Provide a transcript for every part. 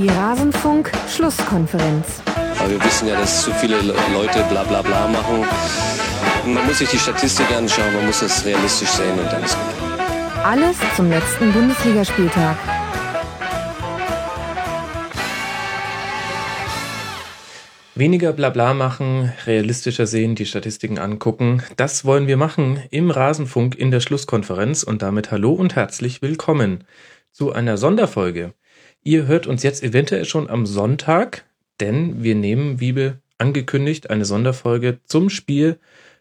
Die Rasenfunk-Schlusskonferenz. Aber wir wissen ja, dass zu viele Leute bla bla bla machen. Man muss sich die Statistik anschauen, man muss das realistisch sehen und dann ist gut. Alles zum letzten Bundesligaspieltag. Weniger Blabla machen, realistischer sehen, die Statistiken angucken. Das wollen wir machen im Rasenfunk in der Schlusskonferenz und damit hallo und herzlich willkommen zu einer Sonderfolge. Ihr hört uns jetzt eventuell schon am Sonntag, denn wir nehmen, wie angekündigt, eine Sonderfolge zum Spiel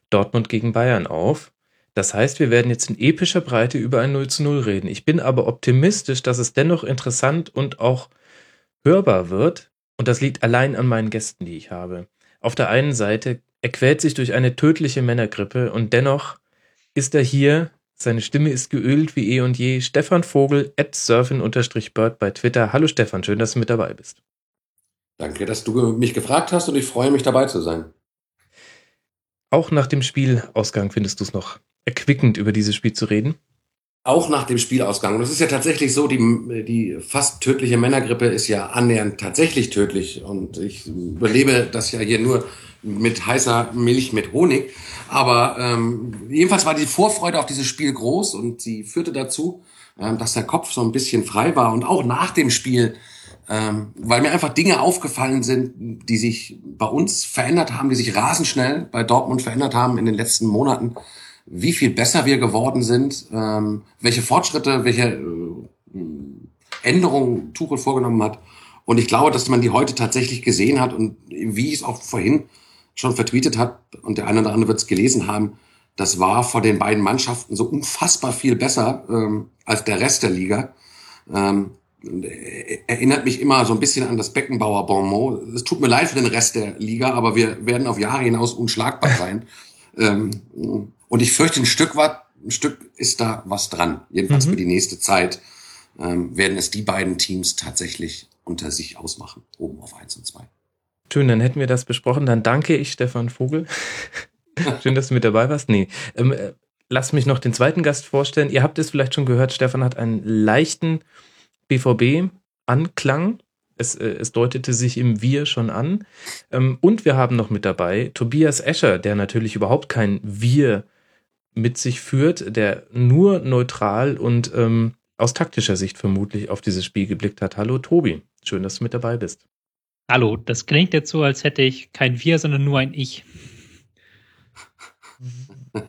Dortmund gegen Bayern auf. Das heißt, wir werden jetzt in epischer Breite über ein 0 zu 0 reden. Ich bin aber optimistisch, dass es dennoch interessant und auch hörbar wird. Und das liegt allein an meinen Gästen, die ich habe. Auf der einen Seite, er quält sich durch eine tödliche Männergrippe und dennoch ist er hier. Seine Stimme ist geölt wie eh und je. Stefan Vogel, at surfin-bird bei Twitter. Hallo Stefan, schön, dass du mit dabei bist. Danke, dass du mich gefragt hast und ich freue mich dabei zu sein. Auch nach dem Spielausgang findest du es noch erquickend, über dieses Spiel zu reden? Auch nach dem Spielausgang. Und es ist ja tatsächlich so, die, die fast tödliche Männergrippe ist ja annähernd tatsächlich tödlich. Und ich überlebe das ja hier nur mit heißer Milch mit Honig. Aber ähm, jedenfalls war die Vorfreude auf dieses Spiel groß und sie führte dazu, ähm, dass der Kopf so ein bisschen frei war. Und auch nach dem Spiel ähm, weil mir einfach Dinge aufgefallen sind, die sich bei uns verändert haben, die sich rasend schnell bei Dortmund verändert haben in den letzten Monaten, wie viel besser wir geworden sind, ähm, welche Fortschritte, welche äh, Änderungen Tuchel vorgenommen hat. Und ich glaube, dass man die heute tatsächlich gesehen hat und wie ich es auch vorhin schon vertweetet hat und der eine oder andere wird es gelesen haben, das war vor den beiden Mannschaften so unfassbar viel besser ähm, als der Rest der Liga. Ähm, erinnert mich immer so ein bisschen an das Beckenbauer Bonmot. Es tut mir leid für den Rest der Liga, aber wir werden auf Jahre hinaus unschlagbar sein. ähm, und ich fürchte, ein Stück weit, ein Stück ist da was dran. Jedenfalls mhm. für die nächste Zeit ähm, werden es die beiden Teams tatsächlich unter sich ausmachen, oben auf eins und zwei. Schön, dann hätten wir das besprochen. Dann danke ich Stefan Vogel. Schön, dass du mit dabei warst. Nee, ähm, äh, lass mich noch den zweiten Gast vorstellen. Ihr habt es vielleicht schon gehört, Stefan hat einen leichten BVB anklang. Es, äh, es deutete sich im Wir schon an. Ähm, und wir haben noch mit dabei Tobias Escher, der natürlich überhaupt kein Wir mit sich führt, der nur neutral und ähm, aus taktischer Sicht vermutlich auf dieses Spiel geblickt hat. Hallo Tobi, schön, dass du mit dabei bist. Hallo, das klingt jetzt so, als hätte ich kein Wir, sondern nur ein Ich.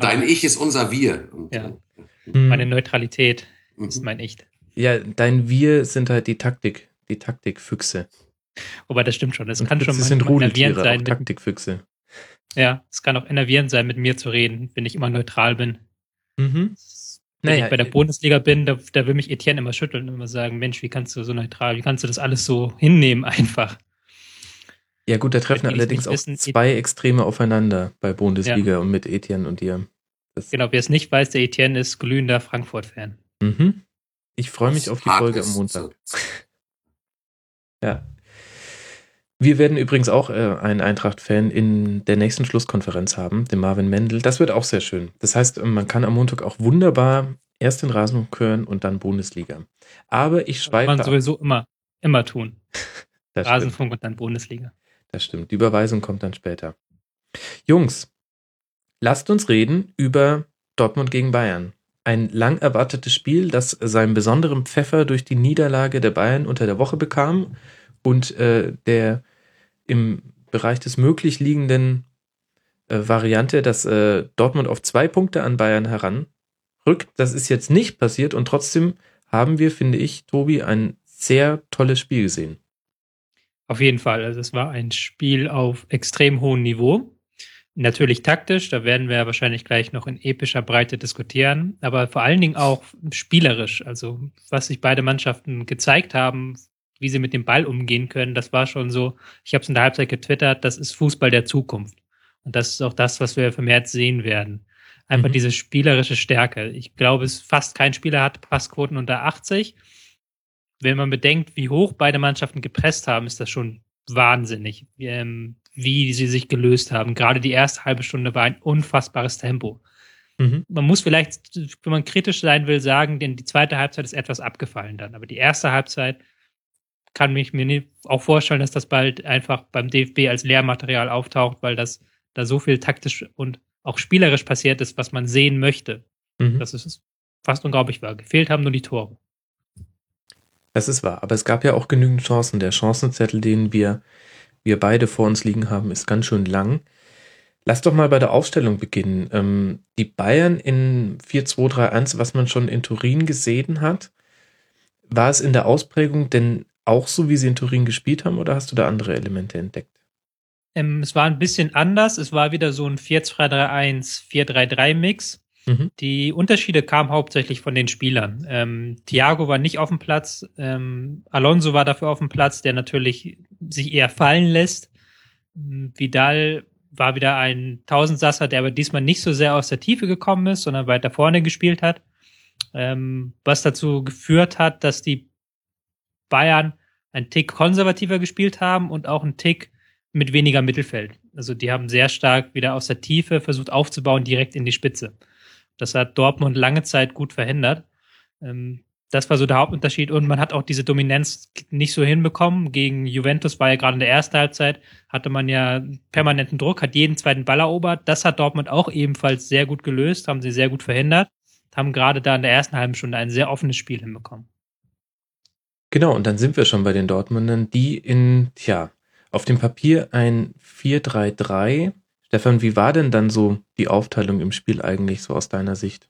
Dein Ich ist unser Wir. Ja. Meine Neutralität mhm. ist mein Ich. Ja, dein Wir sind halt die Taktik, die Taktikfüchse. Wobei das stimmt schon. Das kann schon das sind enervierend sein. Taktikfüchse. Ja, es kann auch enervierend sein, mit mir zu reden, wenn ich immer neutral bin. Mhm. Wenn naja, ich bei der Bundesliga bin, da, da will mich Etienne immer schütteln und immer sagen, Mensch, wie kannst du so neutral, wie kannst du das alles so hinnehmen einfach? Ja gut, da treffen allerdings auch wissen, zwei Extreme aufeinander bei Bundesliga ja. und mit Etienne und dir. Das genau, wer es nicht weiß, der Etienne ist glühender Frankfurt-Fan. Mhm. Ich freue mich auf die Folge am Montag. ja. Wir werden übrigens auch äh, einen Eintracht-Fan in der nächsten Schlusskonferenz haben, den Marvin Mendel. Das wird auch sehr schön. Das heißt, man kann am Montag auch wunderbar erst den Rasenfunk hören und dann Bundesliga. Aber ich schweife. Kann man sowieso immer, immer tun. Rasenfunk stimmt. und dann Bundesliga. Das stimmt. Die Überweisung kommt dann später. Jungs, lasst uns reden über Dortmund gegen Bayern ein lang erwartetes Spiel, das seinen besonderen Pfeffer durch die Niederlage der Bayern unter der Woche bekam und äh, der im Bereich des möglich liegenden äh, Variante, dass äh, Dortmund auf zwei Punkte an Bayern heranrückt. Das ist jetzt nicht passiert und trotzdem haben wir, finde ich, Tobi, ein sehr tolles Spiel gesehen. Auf jeden Fall. Also es war ein Spiel auf extrem hohem Niveau. Natürlich taktisch, da werden wir wahrscheinlich gleich noch in epischer Breite diskutieren, aber vor allen Dingen auch spielerisch. Also was sich beide Mannschaften gezeigt haben, wie sie mit dem Ball umgehen können, das war schon so, ich habe es in der Halbzeit getwittert, das ist Fußball der Zukunft. Und das ist auch das, was wir vermehrt sehen werden. Einfach mhm. diese spielerische Stärke. Ich glaube, es fast kein Spieler hat Passquoten unter 80. Wenn man bedenkt, wie hoch beide Mannschaften gepresst haben, ist das schon wahnsinnig. Ähm, wie sie sich gelöst haben. Gerade die erste halbe Stunde war ein unfassbares Tempo. Mhm. Man muss vielleicht, wenn man kritisch sein will, sagen, denn die zweite Halbzeit ist etwas abgefallen dann. Aber die erste Halbzeit kann mich mir auch vorstellen, dass das bald einfach beim DFB als Lehrmaterial auftaucht, weil das da so viel taktisch und auch spielerisch passiert ist, was man sehen möchte. Mhm. Das ist fast unglaublich war. Gefehlt haben nur die Tore. Das ist wahr, aber es gab ja auch genügend Chancen. Der Chancenzettel, den wir, wir beide vor uns liegen haben, ist ganz schön lang. Lass doch mal bei der Aufstellung beginnen. Ähm, die Bayern in 4-2-3-1, was man schon in Turin gesehen hat, war es in der Ausprägung denn auch so, wie sie in Turin gespielt haben, oder hast du da andere Elemente entdeckt? Ähm, es war ein bisschen anders. Es war wieder so ein 4-2-3-1, 4-3-3-Mix. Mhm. Die Unterschiede kamen hauptsächlich von den Spielern. Ähm, Thiago war nicht auf dem Platz, ähm, Alonso war dafür auf dem Platz, der natürlich sich eher fallen lässt. Vidal war wieder ein Tausendsasser, der aber diesmal nicht so sehr aus der Tiefe gekommen ist, sondern weiter vorne gespielt hat. Ähm, was dazu geführt hat, dass die Bayern ein Tick konservativer gespielt haben und auch ein Tick mit weniger Mittelfeld. Also die haben sehr stark wieder aus der Tiefe versucht aufzubauen, direkt in die Spitze. Das hat Dortmund lange Zeit gut verhindert. Ähm, das war so der Hauptunterschied. Und man hat auch diese Dominanz nicht so hinbekommen. Gegen Juventus war ja gerade in der ersten Halbzeit, hatte man ja permanenten Druck, hat jeden zweiten Ball erobert. Das hat Dortmund auch ebenfalls sehr gut gelöst, haben sie sehr gut verhindert, haben gerade da in der ersten halben Stunde ein sehr offenes Spiel hinbekommen. Genau, und dann sind wir schon bei den Dortmundern, die in, tja, auf dem Papier ein 4-3-3. Stefan, wie war denn dann so die Aufteilung im Spiel eigentlich so aus deiner Sicht?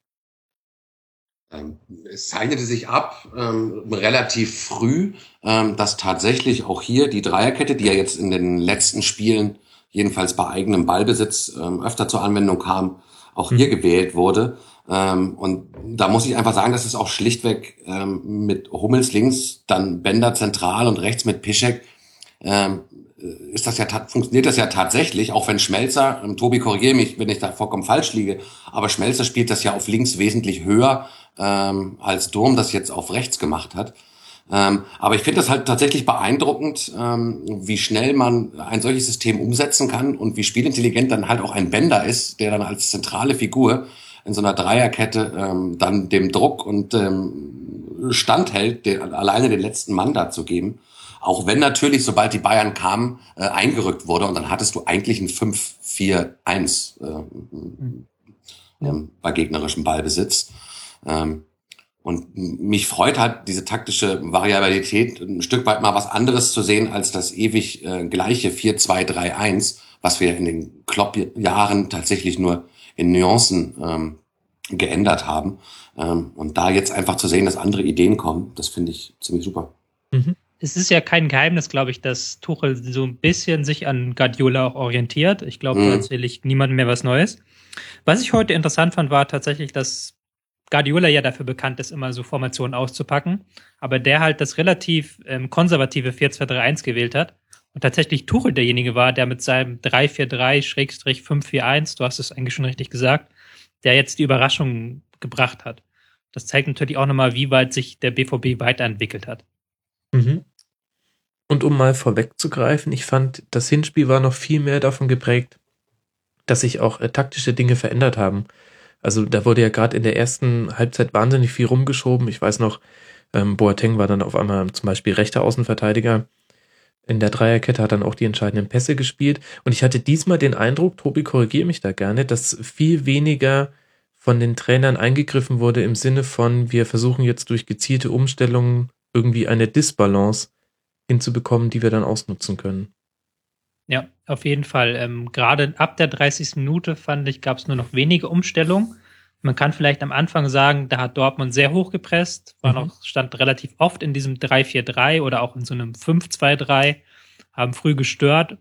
Ähm, es zeichnete sich ab ähm, relativ früh, ähm, dass tatsächlich auch hier die Dreierkette, die ja jetzt in den letzten Spielen jedenfalls bei eigenem Ballbesitz ähm, öfter zur Anwendung kam, auch hier mhm. gewählt wurde. Ähm, und da muss ich einfach sagen, dass es auch schlichtweg ähm, mit Hummels links, dann Bender zentral und rechts mit Pischek ist das ja funktioniert das ja tatsächlich, auch wenn Schmelzer, Tobi korrigiere mich, wenn ich da vollkommen falsch liege, aber Schmelzer spielt das ja auf links wesentlich höher ähm, als Durm das jetzt auf rechts gemacht hat. Ähm, aber ich finde das halt tatsächlich beeindruckend, ähm, wie schnell man ein solches System umsetzen kann und wie spielintelligent dann halt auch ein Bender ist, der dann als zentrale Figur in so einer Dreierkette ähm, dann dem Druck und ähm, standhält, den, alleine den letzten Mann da zu geben. Auch wenn natürlich, sobald die Bayern kamen, äh, eingerückt wurde und dann hattest du eigentlich ein 5-4-1 äh, mhm. ähm, bei gegnerischem Ballbesitz. Ähm, und mich freut halt diese taktische Variabilität, ein Stück weit mal was anderes zu sehen als das ewig äh, gleiche 4-2-3-1, was wir in den Klopp-Jahren tatsächlich nur in Nuancen ähm, geändert haben. Ähm, und da jetzt einfach zu sehen, dass andere Ideen kommen, das finde ich ziemlich super. Mhm. Es ist ja kein Geheimnis, glaube ich, dass Tuchel so ein bisschen sich an Guardiola auch orientiert. Ich glaube, mhm. da erzähle ich niemandem mehr was Neues. Was ich heute interessant fand, war tatsächlich, dass Guardiola ja dafür bekannt ist, immer so Formationen auszupacken, aber der halt das relativ ähm, konservative 4-2-3-1 gewählt hat und tatsächlich Tuchel derjenige war, der mit seinem 3-4-3-5-4-1, du hast es eigentlich schon richtig gesagt, der jetzt die Überraschung gebracht hat. Das zeigt natürlich auch nochmal, wie weit sich der BVB weiterentwickelt hat. Mhm. Und um mal vorwegzugreifen, ich fand, das Hinspiel war noch viel mehr davon geprägt, dass sich auch äh, taktische Dinge verändert haben. Also da wurde ja gerade in der ersten Halbzeit wahnsinnig viel rumgeschoben. Ich weiß noch, ähm, Boateng war dann auf einmal zum Beispiel rechter Außenverteidiger. In der Dreierkette hat dann auch die entscheidenden Pässe gespielt. Und ich hatte diesmal den Eindruck, Tobi, korrigiere mich da gerne, dass viel weniger von den Trainern eingegriffen wurde im Sinne von, wir versuchen jetzt durch gezielte Umstellungen irgendwie eine Disbalance hinzubekommen, die wir dann ausnutzen können. Ja, auf jeden Fall. Ähm, Gerade ab der 30. Minute fand ich, gab es nur noch wenige Umstellungen. Man kann vielleicht am Anfang sagen, da hat Dortmund sehr hoch gepresst, war mhm. noch, stand relativ oft in diesem 3-4-3 oder auch in so einem 5-2-3, haben früh gestört.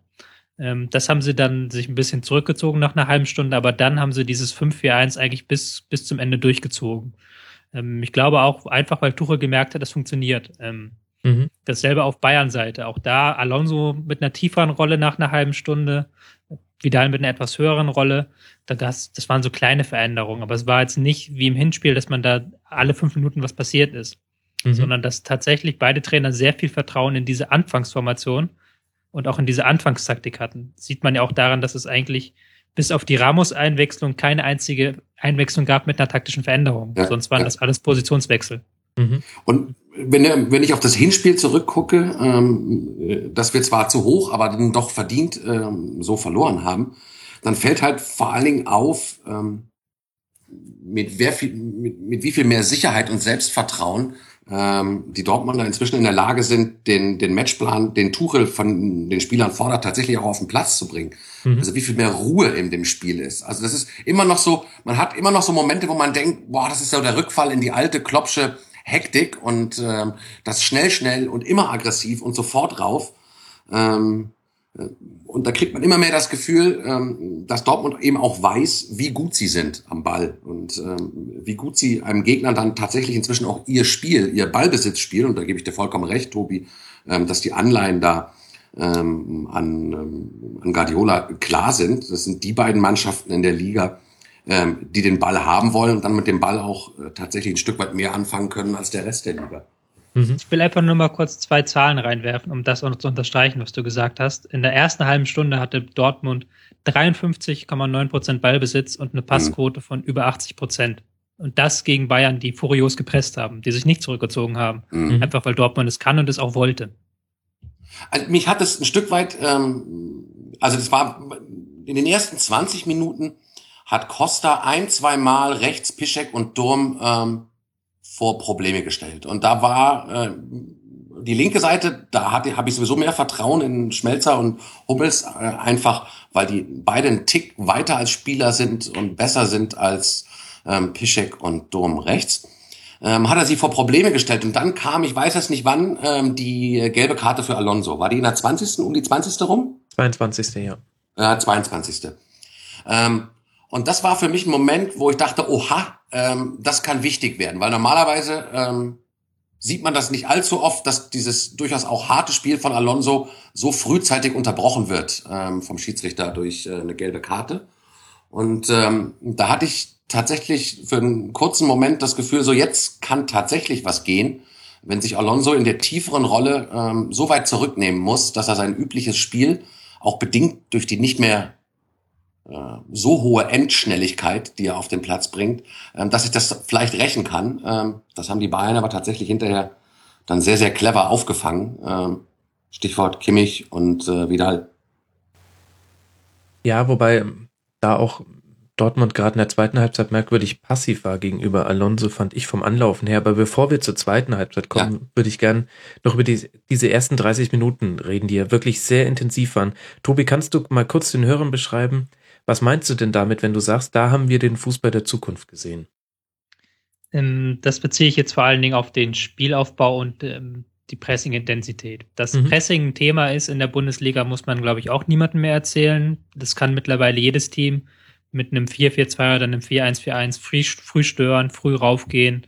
Ähm, das haben sie dann sich ein bisschen zurückgezogen nach einer halben Stunde, aber dann haben sie dieses 5-4-1 eigentlich bis, bis zum Ende durchgezogen. Ähm, ich glaube auch einfach, weil Tuchel gemerkt hat, das funktioniert. Ähm, Mhm. Dasselbe auf Bayern-Seite. Auch da Alonso mit einer tieferen Rolle nach einer halben Stunde, Vidal mit einer etwas höheren Rolle. Das, das waren so kleine Veränderungen, aber es war jetzt nicht wie im Hinspiel, dass man da alle fünf Minuten was passiert ist, mhm. sondern dass tatsächlich beide Trainer sehr viel Vertrauen in diese Anfangsformation und auch in diese Anfangstaktik hatten. Sieht man ja auch daran, dass es eigentlich bis auf die Ramos-Einwechslung keine einzige Einwechslung gab mit einer taktischen Veränderung. Ja, Sonst waren ja. das alles Positionswechsel. Mhm. Und wenn, wenn ich auf das Hinspiel zurückgucke, ähm, dass wir zwar zu hoch, aber dann doch verdient ähm, so verloren haben, dann fällt halt vor allen Dingen auf, ähm, mit, wer viel, mit, mit wie viel mehr Sicherheit und Selbstvertrauen ähm, die Dortmunder inzwischen in der Lage sind, den, den Matchplan, den Tuchel von den Spielern fordert, tatsächlich auch auf den Platz zu bringen. Mhm. Also wie viel mehr Ruhe in dem Spiel ist. Also das ist immer noch so, man hat immer noch so Momente, wo man denkt, boah, das ist so der Rückfall in die alte Klopsche Hektik und ähm, das schnell, schnell und immer aggressiv und sofort rauf. Ähm, und da kriegt man immer mehr das Gefühl, ähm, dass Dortmund eben auch weiß, wie gut sie sind am Ball und ähm, wie gut sie einem Gegner dann tatsächlich inzwischen auch ihr Spiel, ihr Ballbesitz spielen. Und da gebe ich dir vollkommen recht, Tobi, ähm, dass die Anleihen da ähm, an, ähm, an Guardiola klar sind. Das sind die beiden Mannschaften in der Liga, ähm, die den Ball haben wollen und dann mit dem Ball auch äh, tatsächlich ein Stück weit mehr anfangen können als der Rest der Liga. Mhm. Ich will einfach nur mal kurz zwei Zahlen reinwerfen, um das auch noch zu unterstreichen, was du gesagt hast. In der ersten halben Stunde hatte Dortmund 53,9 Prozent Ballbesitz und eine Passquote mhm. von über 80 Prozent. Und das gegen Bayern, die furios gepresst haben, die sich nicht zurückgezogen haben. Mhm. Einfach weil Dortmund es kann und es auch wollte. Also mich hat es ein Stück weit, ähm, also das war in den ersten 20 Minuten hat Costa ein, zwei Mal rechts Pischek und Durm ähm, vor Probleme gestellt. Und da war äh, die linke Seite, da habe ich sowieso mehr Vertrauen in Schmelzer und Hummels, äh, einfach weil die beide einen Tick weiter als Spieler sind und besser sind als ähm, Pischek und Dom rechts. Ähm, hat er sie vor Probleme gestellt. Und dann kam, ich weiß es nicht wann, ähm, die gelbe Karte für Alonso. War die in der 20. um die 20. rum? 22. ja. Ja, 22. Ähm, und das war für mich ein Moment, wo ich dachte, oha, ähm, das kann wichtig werden, weil normalerweise ähm, sieht man das nicht allzu oft, dass dieses durchaus auch harte Spiel von Alonso so frühzeitig unterbrochen wird ähm, vom Schiedsrichter durch äh, eine gelbe Karte. Und ähm, da hatte ich tatsächlich für einen kurzen Moment das Gefühl, so jetzt kann tatsächlich was gehen, wenn sich Alonso in der tieferen Rolle ähm, so weit zurücknehmen muss, dass er sein übliches Spiel auch bedingt durch die nicht mehr so hohe Endschnelligkeit, die er auf den Platz bringt, ähm, dass ich das vielleicht rächen kann. Ähm, das haben die Bayern aber tatsächlich hinterher dann sehr, sehr clever aufgefangen. Ähm, Stichwort Kimmich und äh, Vidal. Ja, wobei da auch Dortmund gerade in der zweiten Halbzeit merkwürdig passiv war gegenüber Alonso, fand ich vom Anlaufen her. Aber bevor wir zur zweiten Halbzeit kommen, ja. würde ich gern noch über die, diese ersten 30 Minuten reden, die ja wirklich sehr intensiv waren. Tobi, kannst du mal kurz den Hörern beschreiben, was meinst du denn damit, wenn du sagst, da haben wir den Fußball der Zukunft gesehen? Ähm, das beziehe ich jetzt vor allen Dingen auf den Spielaufbau und ähm, die Pressing-Intensität. Dass mhm. Pressing ein Thema ist in der Bundesliga, muss man, glaube ich, auch niemandem mehr erzählen. Das kann mittlerweile jedes Team mit einem 4-4-2 oder einem 4-1-4-1 früh, früh stören, früh raufgehen,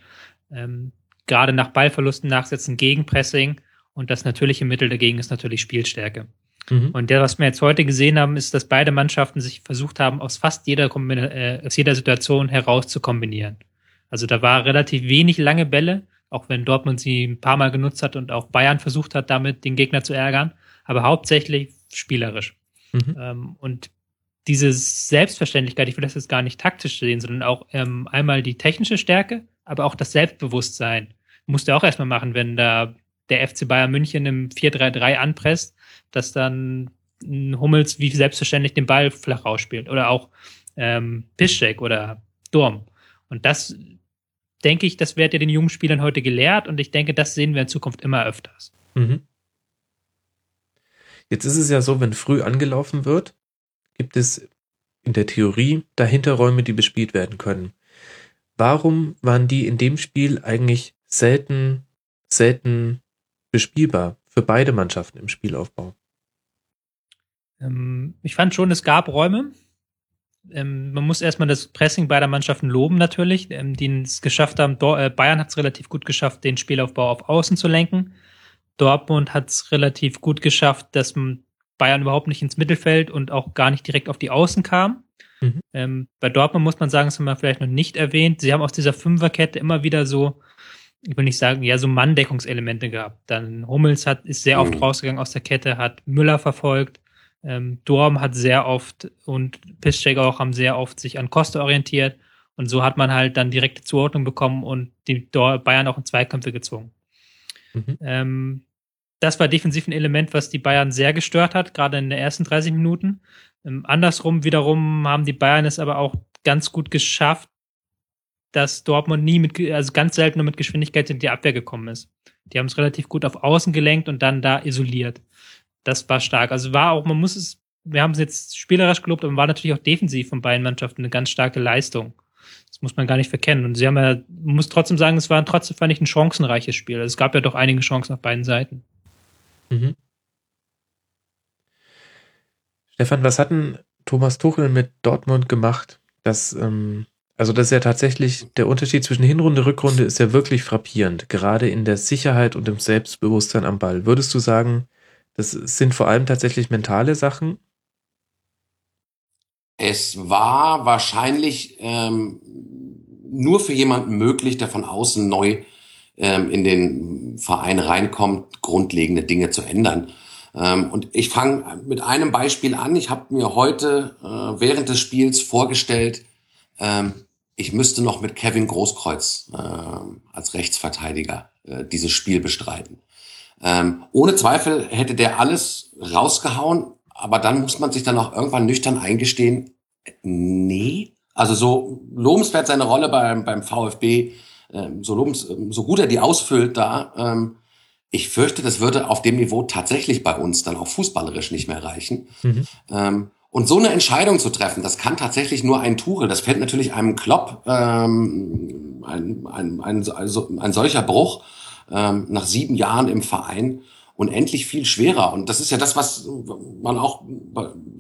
ähm, gerade nach Ballverlusten nachsetzen gegen Pressing. Und das natürliche Mittel dagegen ist natürlich Spielstärke. Mhm. Und der, was wir jetzt heute gesehen haben, ist, dass beide Mannschaften sich versucht haben, aus fast jeder, äh, aus jeder Situation heraus zu kombinieren. Also da war relativ wenig lange Bälle, auch wenn Dortmund sie ein paar Mal genutzt hat und auch Bayern versucht hat, damit den Gegner zu ärgern, aber hauptsächlich spielerisch. Mhm. Ähm, und diese Selbstverständlichkeit, ich will das jetzt gar nicht taktisch sehen, sondern auch ähm, einmal die technische Stärke, aber auch das Selbstbewusstsein. Musst du auch erstmal machen, wenn da der FC Bayern München im 4-3-3 anpresst dass dann Hummels wie selbstverständlich den Ball flach rausspielt oder auch ähm, Piszczek oder Durm. Und das denke ich, das wird ja den jungen Spielern heute gelehrt und ich denke, das sehen wir in Zukunft immer öfters. Mhm. Jetzt ist es ja so, wenn früh angelaufen wird, gibt es in der Theorie dahinter Räume, die bespielt werden können. Warum waren die in dem Spiel eigentlich selten, selten bespielbar für beide Mannschaften im Spielaufbau? Ähm, ich fand schon, es gab Räume. Ähm, man muss erstmal das Pressing beider Mannschaften loben, natürlich, ähm, die es geschafft haben. Äh, Bayern hat es relativ gut geschafft, den Spielaufbau auf Außen zu lenken. Dortmund hat es relativ gut geschafft, dass Bayern überhaupt nicht ins Mittelfeld und auch gar nicht direkt auf die Außen kam. Mhm. Bei Dortmund muss man sagen, das haben wir vielleicht noch nicht erwähnt. Sie haben aus dieser Fünferkette immer wieder so, ich will nicht sagen, ja, so Manndeckungselemente gehabt. Dann Hummels hat, ist sehr oft mhm. rausgegangen aus der Kette, hat Müller verfolgt. Ähm, Dorm hat sehr oft und Piszczek auch haben sehr oft sich an Koste orientiert und so hat man halt dann direkte Zuordnung bekommen und die Bayern auch in Zweikämpfe gezwungen. Mhm. Ähm, das war defensiv ein Element, was die Bayern sehr gestört hat, gerade in den ersten 30 Minuten. Ähm, andersrum wiederum haben die Bayern es aber auch ganz gut geschafft, dass Dortmund nie mit, also ganz selten nur mit Geschwindigkeit in die Abwehr gekommen ist. Die haben es relativ gut auf Außen gelenkt und dann da isoliert. Das war stark. Also war auch, man muss es, wir haben es jetzt spielerisch gelobt, aber war natürlich auch defensiv von beiden Mannschaften eine ganz starke Leistung. Das muss man gar nicht verkennen. Und sie haben ja, muss trotzdem sagen, es war trotzdem, fand ich, ein chancenreiches Spiel. Also es gab ja doch einige Chancen auf beiden Seiten. Mhm. Stefan, was hatten Thomas Tuchel mit Dortmund gemacht? Das, ähm, also das ist ja tatsächlich, der Unterschied zwischen Hinrunde, Rückrunde ist ja wirklich frappierend, gerade in der Sicherheit und im Selbstbewusstsein am Ball. Würdest du sagen, das sind vor allem tatsächlich mentale Sachen? Es war wahrscheinlich ähm, nur für jemanden möglich, der von außen neu ähm, in den Verein reinkommt, grundlegende Dinge zu ändern. Ähm, und ich fange mit einem Beispiel an. Ich habe mir heute äh, während des Spiels vorgestellt, ähm, ich müsste noch mit Kevin Großkreuz äh, als Rechtsverteidiger äh, dieses Spiel bestreiten. Ähm, ohne Zweifel hätte der alles rausgehauen, aber dann muss man sich dann auch irgendwann nüchtern eingestehen, nee. Also so lobenswert seine Rolle beim, beim VfB, ähm, so, lobens, so gut er die ausfüllt da, ähm, ich fürchte, das würde auf dem Niveau tatsächlich bei uns dann auch fußballerisch nicht mehr reichen. Mhm. Ähm, und so eine Entscheidung zu treffen, das kann tatsächlich nur ein Tuchel. Das fällt natürlich einem Klopp ähm, ein, ein, ein, also ein solcher Bruch ähm, nach sieben Jahren im Verein unendlich viel schwerer. Und das ist ja das, was man auch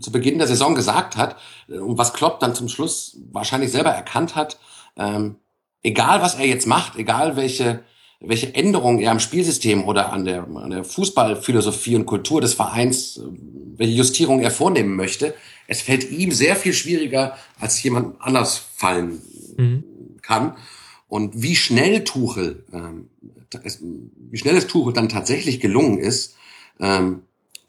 zu Beginn der Saison gesagt hat und was Klopp dann zum Schluss wahrscheinlich selber erkannt hat. Ähm, egal, was er jetzt macht, egal welche welche Änderungen er am Spielsystem oder an der, an der Fußballphilosophie und Kultur des Vereins, welche Justierung er vornehmen möchte, es fällt ihm sehr viel schwieriger, als jemand anders fallen mhm. kann. Und wie schnell Tuchel, ähm, wie schnell es Tuchel dann tatsächlich gelungen ist, ähm,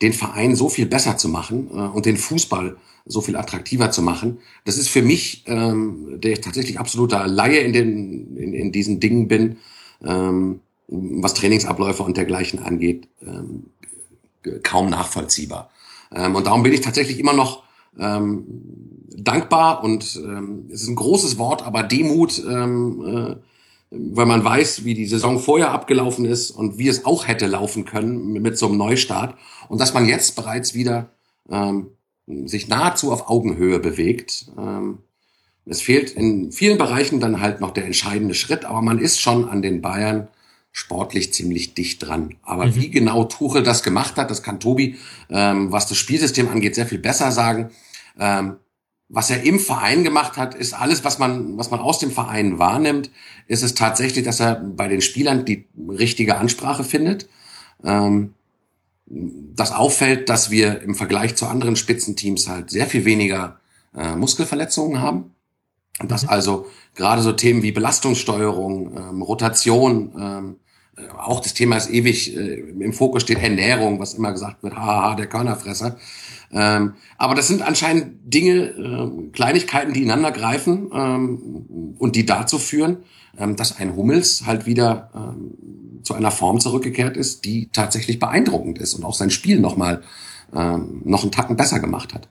den Verein so viel besser zu machen äh, und den Fußball so viel attraktiver zu machen. Das ist für mich, ähm, der ich tatsächlich absoluter Laie in, den, in, in diesen Dingen bin, ähm, was Trainingsabläufe und dergleichen angeht, ähm, kaum nachvollziehbar. Ähm, und darum bin ich tatsächlich immer noch ähm, dankbar und ähm, es ist ein großes Wort, aber Demut, ähm, äh, weil man weiß, wie die Saison vorher abgelaufen ist und wie es auch hätte laufen können mit, so einem Neustart und dass man jetzt bereits wieder ähm, sich nahezu auf Augenhöhe bewegt. Ähm, es fehlt in vielen Bereichen dann halt noch der entscheidende Schritt, aber man ist schon an den Bayern sportlich ziemlich dicht dran. Aber mhm. wie genau Tuchel das gemacht hat, das kann Tobi, ähm, was das Spielsystem angeht, sehr viel besser sagen. Ähm, was er im Verein gemacht hat, ist alles, was man, was man aus dem Verein wahrnimmt, ist es tatsächlich, dass er bei den Spielern die richtige Ansprache findet. Ähm, das auffällt, dass wir im Vergleich zu anderen Spitzenteams halt sehr viel weniger äh, Muskelverletzungen haben. Und dass also gerade so Themen wie Belastungssteuerung, ähm, Rotation, ähm, äh, auch das Thema ist ewig äh, im Fokus steht Ernährung, was immer gesagt wird, haha, der Körnerfresser. Ähm, aber das sind anscheinend Dinge, äh, Kleinigkeiten, die ineinander greifen ähm, und die dazu führen, ähm, dass ein Hummels halt wieder ähm, zu einer Form zurückgekehrt ist, die tatsächlich beeindruckend ist und auch sein Spiel nochmal ähm, noch einen Tacken besser gemacht hat.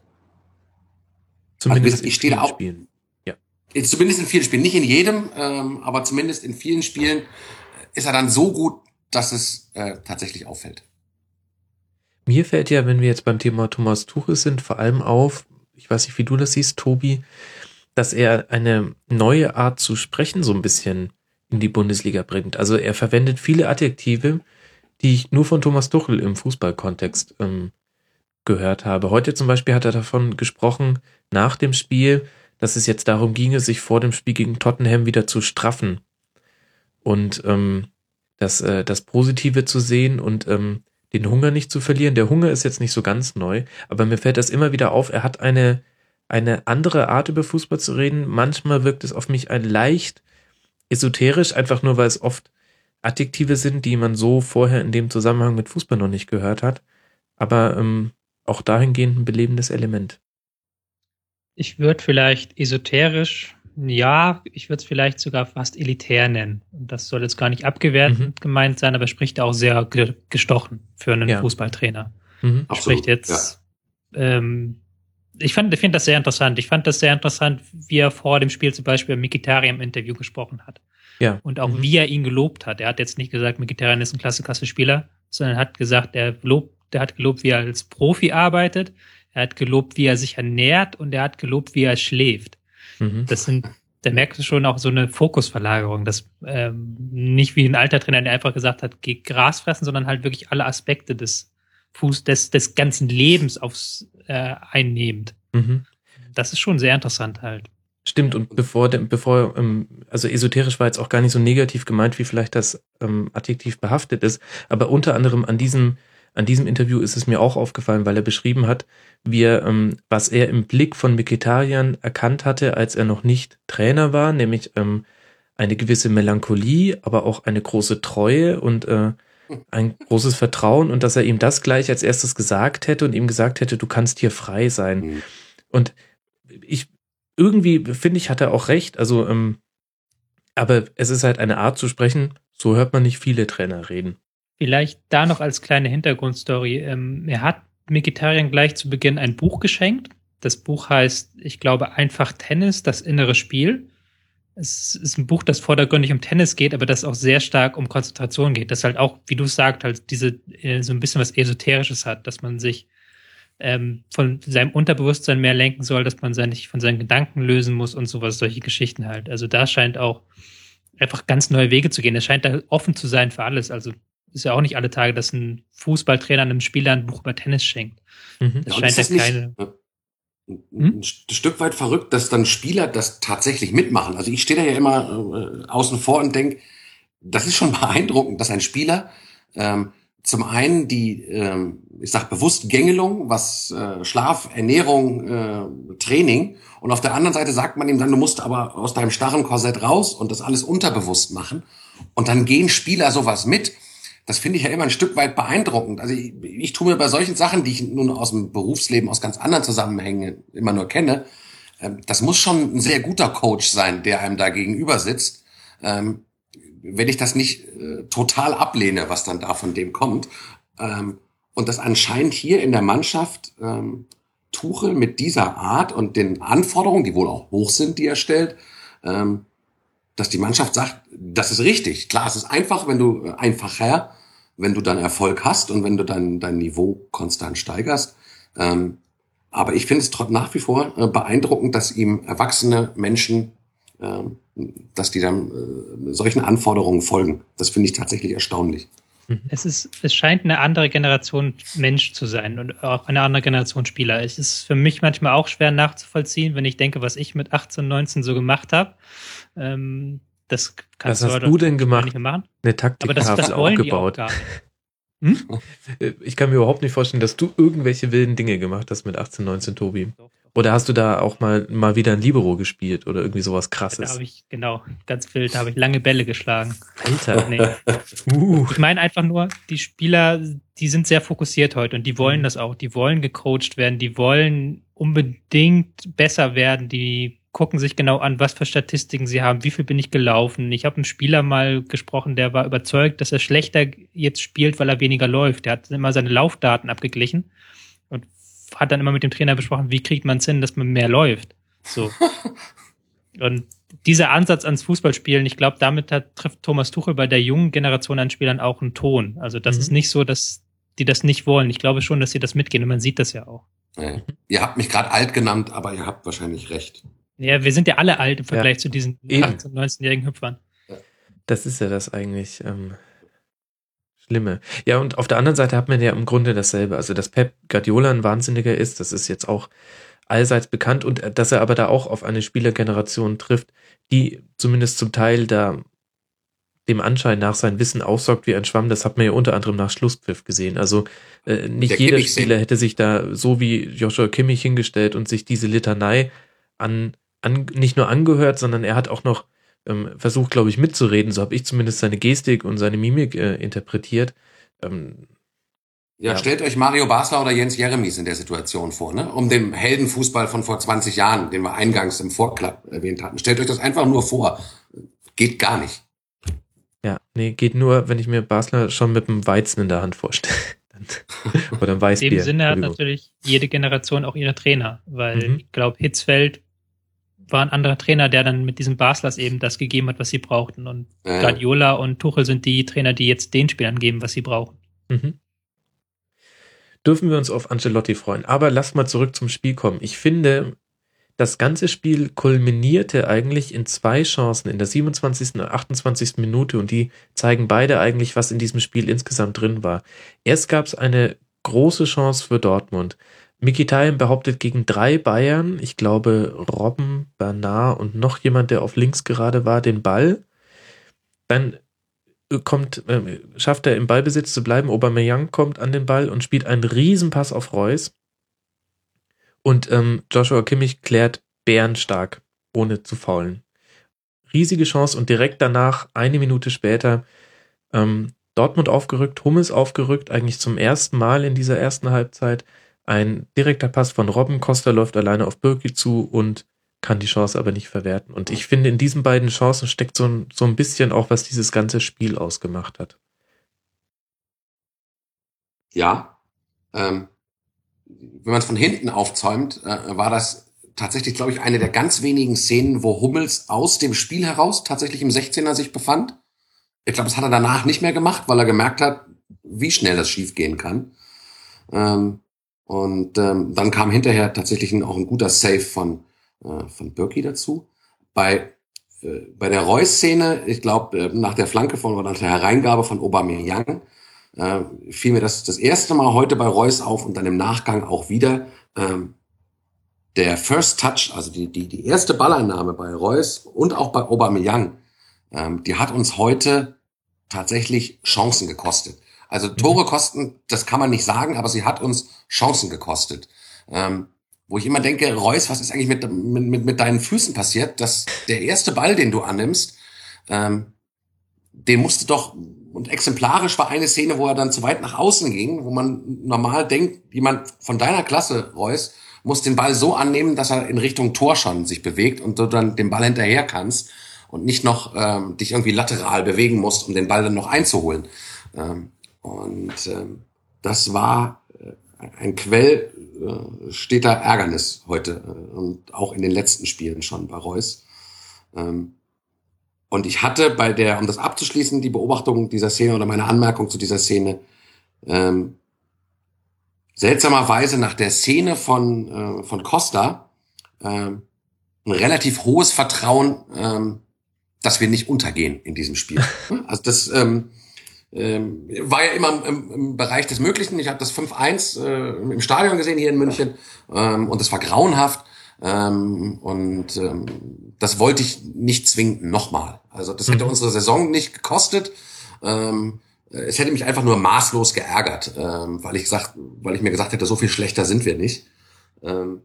Zumindest also, ich stehe da auch. Spielen zumindest in vielen Spielen, nicht in jedem, ähm, aber zumindest in vielen Spielen ist er dann so gut, dass es äh, tatsächlich auffällt. Mir fällt ja, wenn wir jetzt beim Thema Thomas Tuchel sind, vor allem auf, ich weiß nicht, wie du das siehst, Tobi, dass er eine neue Art zu sprechen so ein bisschen in die Bundesliga bringt. Also er verwendet viele Adjektive, die ich nur von Thomas Tuchel im Fußballkontext ähm, gehört habe. Heute zum Beispiel hat er davon gesprochen, nach dem Spiel, dass es jetzt darum ginge, sich vor dem Spiel gegen Tottenham wieder zu straffen und ähm, das, äh, das Positive zu sehen und ähm, den Hunger nicht zu verlieren. Der Hunger ist jetzt nicht so ganz neu, aber mir fällt das immer wieder auf. Er hat eine, eine andere Art über Fußball zu reden. Manchmal wirkt es auf mich ein leicht esoterisch, einfach nur weil es oft Adjektive sind, die man so vorher in dem Zusammenhang mit Fußball noch nicht gehört hat. Aber ähm, auch dahingehend ein belebendes Element ich würde vielleicht esoterisch Ja, ich würde es vielleicht sogar fast elitär nennen. Und das soll jetzt gar nicht abgewertend Mhm. gemeint sein, aber spricht auch sehr ge gestochen für einen Ja. Fußballtrainer. Mhm. Spricht jetzt. Ähm, ich fand, ich finde das sehr interessant. Ich fand das sehr interessant, wie er vor dem Spiel zum Beispiel Mikitarian im Interview gesprochen hat. Ja. Und auch Mhm. wie er ihn gelobt hat. Er hat jetzt nicht gesagt, Mikitarian ist ein klasse, klasse Spieler, sondern hat gesagt, er lobt, der hat gelobt, wie er als Profi arbeitet. Er hat gelobt, wie er sich ernährt und er hat gelobt, wie er schläft. Mhm. Das sind, da merkst du schon auch so eine Fokusverlagerung, dass ähm, nicht wie ein alter Trainer, der einfach gesagt hat, geh Gras fressen, sondern halt wirklich alle Aspekte des Fuß, des, des ganzen Lebens aufs äh, einnehmend. Mhm. Das ist schon sehr interessant halt. Stimmt, und bevor, bevor, ähm, also esoterisch war jetzt auch gar nicht so negativ gemeint, wie vielleicht das ähm, Adjektiv behaftet ist, aber unter anderem an diesem, an diesem Interview ist es mir auch aufgefallen, weil er beschrieben hat, wie er, ähm, was er im Blick von Mikitarian erkannt hatte, als er noch nicht Trainer war, nämlich ähm, eine gewisse Melancholie, aber auch eine große Treue und äh, ein großes Vertrauen und dass er ihm das gleich als erstes gesagt hätte und ihm gesagt hätte, du kannst hier frei sein. Mhm. Und ich irgendwie finde ich, hat er auch recht. Also, ähm, aber es ist halt eine Art zu sprechen, so hört man nicht viele Trainer reden. Vielleicht da noch als kleine Hintergrundstory. Ähm, er hat Mikitarian gleich zu Beginn ein Buch geschenkt. Das Buch heißt, ich glaube, einfach Tennis, das innere Spiel. Es ist ein Buch, das vordergründig um Tennis geht, aber das auch sehr stark um Konzentration geht. Das halt auch, wie du sagst, halt diese äh, so ein bisschen was Esoterisches hat, dass man sich ähm, von seinem Unterbewusstsein mehr lenken soll, dass man sich von seinen Gedanken lösen muss und sowas, solche Geschichten halt. Also da scheint auch einfach ganz neue Wege zu gehen. Es scheint da offen zu sein für alles. Also ist ja auch nicht alle Tage, dass ein Fußballtrainer einem Spieler ein Buch über Tennis schenkt. Mhm. Das Ja, scheint das ja nicht keine. ein- Hm? ein Stück weit verrückt, dass dann Spieler das tatsächlich mitmachen. Also ich stehe da ja immer äh, außen vor und denke, das ist schon beeindruckend, dass ein Spieler ähm, zum einen die, ähm, ich sag bewusst Gängelung, was äh, Schlaf, Ernährung, äh, Training und auf der anderen Seite sagt man ihm dann, du musst aber aus deinem starren Korsett raus und das alles unterbewusst machen und dann gehen Spieler sowas mit. Das finde ich ja immer ein Stück weit beeindruckend. Also ich, ich tue mir bei solchen Sachen, die ich nun aus dem Berufsleben, aus ganz anderen Zusammenhängen immer nur kenne, ähm, das muss schon ein sehr guter Coach sein, der einem da gegenüber sitzt. Ähm, wenn ich das nicht äh, total ablehne, was dann da von dem kommt. Ähm, und das anscheinend hier in der Mannschaft Tuchel mit dieser Art und den Anforderungen, die wohl auch hoch sind, die er stellt, ähm, dass die Mannschaft sagt, das ist richtig. Klar, es ist einfach, wenn du äh, einfacher, wenn du dann Erfolg hast und wenn du dann dein Niveau konstant steigerst. Ähm, aber ich finde es trotzdem nach wie vor äh, beeindruckend, dass ihm erwachsene Menschen, ähm, dass die dann äh, solchen Anforderungen folgen. Das finde ich tatsächlich erstaunlich. Es ist, es scheint eine andere Generation Mensch zu sein und auch eine andere Generation Spieler. Es ist für mich manchmal auch schwer nachzuvollziehen, wenn ich denke, was ich mit 18, 19 so gemacht habe. Ähm, das kannst Was hast heute du denn gemacht? Nicht mehr machen. Eine Aber das, das Taktiktafel aufgebaut. nicht. Äh, Ich kann mir überhaupt nicht vorstellen, dass du irgendwelche wilden Dinge gemacht hast mit 18, 19, Tobi. Oder hast du da auch mal, mal wieder ein Libero gespielt oder irgendwie sowas Da krasses? habe ich, genau, ganz wild, da habe ich lange Bälle geschlagen. Alter. Nee. Uh. Ich meine einfach nur, die Spieler, die sind sehr fokussiert heute und die wollen Mhm. das auch. Die wollen gecoacht werden, die wollen unbedingt besser werden, die gucken sich genau an, was für Statistiken sie haben, wie viel bin ich gelaufen. Ich habe einen Spieler mal gesprochen, der war überzeugt, dass er schlechter jetzt spielt, weil er weniger läuft. Der hat immer seine Laufdaten abgeglichen und hat dann immer mit dem Trainer besprochen, wie kriegt man es hin, dass man mehr läuft. So. Und dieser Ansatz ans Fußballspielen, ich glaube, damit hat, trifft Thomas Tuchel bei der jungen Generation an Spielern auch einen Ton. Also das Mhm. ist nicht so, dass die das nicht wollen. Ich glaube schon, dass sie das mitgehen und man sieht das ja auch. Äh, ihr habt mich gerade alt genannt, aber ihr habt wahrscheinlich recht. Ja, wir sind ja alle alt im Vergleich zu diesen Eben. 18-, 19-jährigen Hüpfern. Das ist ja das eigentlich ähm, Schlimme. Ja, und auf der anderen Seite hat man ja im Grunde dasselbe. Also, dass Pep Guardiola ein Wahnsinniger ist, das ist jetzt auch allseits bekannt und äh, dass er aber da auch auf eine Spielergeneration trifft, die zumindest zum Teil da dem Anschein nach sein Wissen aussaugt wie ein Schwamm, das hat man ja unter anderem nach Schlusspfiff gesehen. Also äh, nicht Der jeder Kimmich Spieler hätte sich da so wie Joshua Kimmich hingestellt und sich diese Litanei an, an nicht nur angehört, sondern er hat auch noch ähm, versucht, glaube ich, mitzureden. So habe ich zumindest seine Gestik und seine Mimik äh, interpretiert. Ähm, Ja, Ja. stellt euch Mario Basler oder Jens Jeremies in der Situation vor, ne? Um den Heldenfußball von vor 20 Jahren, den wir eingangs im Vorklapp erwähnt hatten. Stellt euch das einfach nur vor. Geht gar nicht. Ja, nee, geht nur, wenn ich mir Basler schon mit einem Weizen in der Hand vorstelle. Oder einem In Weißbier. dem Sinne hat natürlich jede Generation auch ihre Trainer, weil Mhm. ich glaube, Hitzfeld war ein anderer Trainer, der dann mit diesen Baslers eben das gegeben hat, was sie brauchten. Und Äh, Guardiola und Tuchel sind die Trainer, die jetzt den Spielern geben, was sie brauchen. Mhm. Dürfen wir uns auf Ancelotti freuen. Aber lasst mal zurück zum Spiel kommen. Ich finde, das ganze Spiel kulminierte eigentlich in zwei Chancen in der 27. und 28. Minute und die zeigen beide eigentlich, was in diesem Spiel insgesamt drin war. Erst gab es eine große Chance für Dortmund. Mkhitaryan behauptet gegen drei Bayern, ich glaube Robben, Bernard und noch jemand, der auf links gerade war, den Ball. Dann kommt, äh, schafft er im Ballbesitz zu bleiben. Aubameyang kommt an den Ball und spielt einen Riesenpass auf Reus. Und ähm, Joshua Kimmich klärt bärenstark, ohne zu faulen. Riesige Chance und direkt danach, eine Minute später, ähm, Dortmund aufgerückt, Hummels aufgerückt, eigentlich zum ersten Mal in dieser ersten Halbzeit. Ein direkter Pass von Robben, Costa läuft alleine auf Birki zu und kann die Chance aber nicht verwerten. Und ich finde, in diesen beiden Chancen steckt so ein, so ein bisschen auch, was dieses ganze Spiel ausgemacht hat. Ja. Ähm, wenn man es von hinten aufzäumt, äh, war das tatsächlich, glaube ich, eine der ganz wenigen Szenen, wo Hummels aus dem Spiel heraus tatsächlich im 16er sich befand. Ich glaube, das hat er danach nicht mehr gemacht, weil er gemerkt hat, wie schnell das schiefgehen kann. Ähm, und ähm, dann kam hinterher tatsächlich auch ein guter Save von, äh, von Birki dazu. Bei, äh, bei der Reus-Szene, ich glaube, äh, nach der Flanke von oder nach der Hereingabe von Aubameyang, äh, fiel mir das das erste Mal heute bei Reus auf und dann im Nachgang auch wieder. Ähm, der First Touch, also die, die, die erste Balleinnahme bei Reus und auch bei Aubameyang, ähm, die hat uns heute tatsächlich Chancen gekostet. Also Tore kosten, das kann man nicht sagen, aber sie hat uns Chancen gekostet. Ähm, wo ich immer denke, Reus, was ist eigentlich mit, mit, mit, mit deinen Füßen passiert? Dass der erste Ball, den du annimmst, ähm, den musste doch, und exemplarisch war eine Szene, wo er dann zu weit nach außen ging, wo man normal denkt, jemand von deiner Klasse, Reus, muss den Ball so annehmen, dass er in Richtung Tor schon sich bewegt und du dann den Ball hinterher kannst und nicht noch ähm, dich irgendwie lateral bewegen musst, um den Ball dann noch einzuholen. Ähm, und ähm, das war äh, ein Quell äh, steter Ärgernis heute äh, und auch in den letzten Spielen schon bei Reus. Ähm, und ich hatte bei der, um das abzuschließen, die Beobachtung dieser Szene oder meine Anmerkung zu dieser Szene, ähm, seltsamerweise nach der Szene von, äh, von Costa ähm, ein relativ hohes Vertrauen, ähm, dass wir nicht untergehen in diesem Spiel. Also das ähm, ähm, war ja immer im, im Bereich des Möglichen. Ich habe das 5-1 äh, im Stadion gesehen hier in München ähm, und es war grauenhaft. Ähm, und ähm, das wollte ich nicht zwingend nochmal. Also das hätte Mhm. unsere Saison nicht gekostet. Ähm, es hätte mich einfach nur maßlos geärgert, ähm, weil ich gesagt, weil ich mir gesagt hätte, so viel schlechter sind wir nicht. Ähm,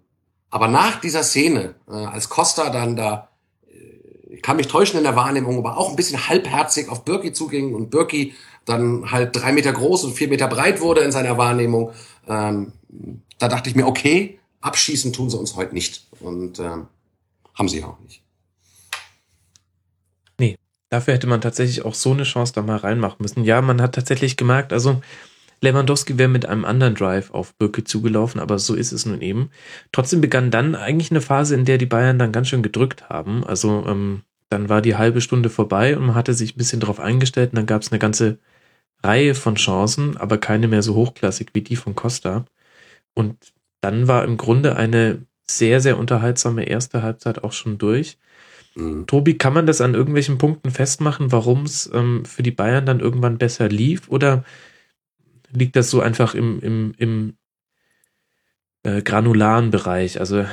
aber nach dieser Szene, äh, als Costa dann da, äh, ich kann mich täuschen in der Wahrnehmung, aber auch ein bisschen halbherzig auf Birki zuging und Birki dann halt drei Meter groß und vier Meter breit wurde in seiner Wahrnehmung, ähm, da dachte ich mir, okay, abschießen tun sie uns heute nicht. Und ähm, haben sie auch nicht. Dafür hätte man tatsächlich auch so eine Chance da mal reinmachen müssen. Ja, man hat tatsächlich gemerkt, also Lewandowski wäre mit einem anderen Drive auf Birke zugelaufen, aber so ist es nun eben. Trotzdem begann dann eigentlich eine Phase, in der die Bayern dann ganz schön gedrückt haben. Also ähm, dann war die halbe Stunde vorbei und man hatte sich ein bisschen drauf eingestellt und dann gab es eine ganze Reihe von Chancen, aber keine mehr so hochklassig wie die von Costa. Und dann war im Grunde eine sehr, sehr unterhaltsame erste Halbzeit auch schon durch. Mhm. Tobi, kann man das an irgendwelchen Punkten festmachen, warum es ähm, für die Bayern dann irgendwann besser lief? Oder liegt das so einfach im, im, im äh, granularen Bereich? Also äh,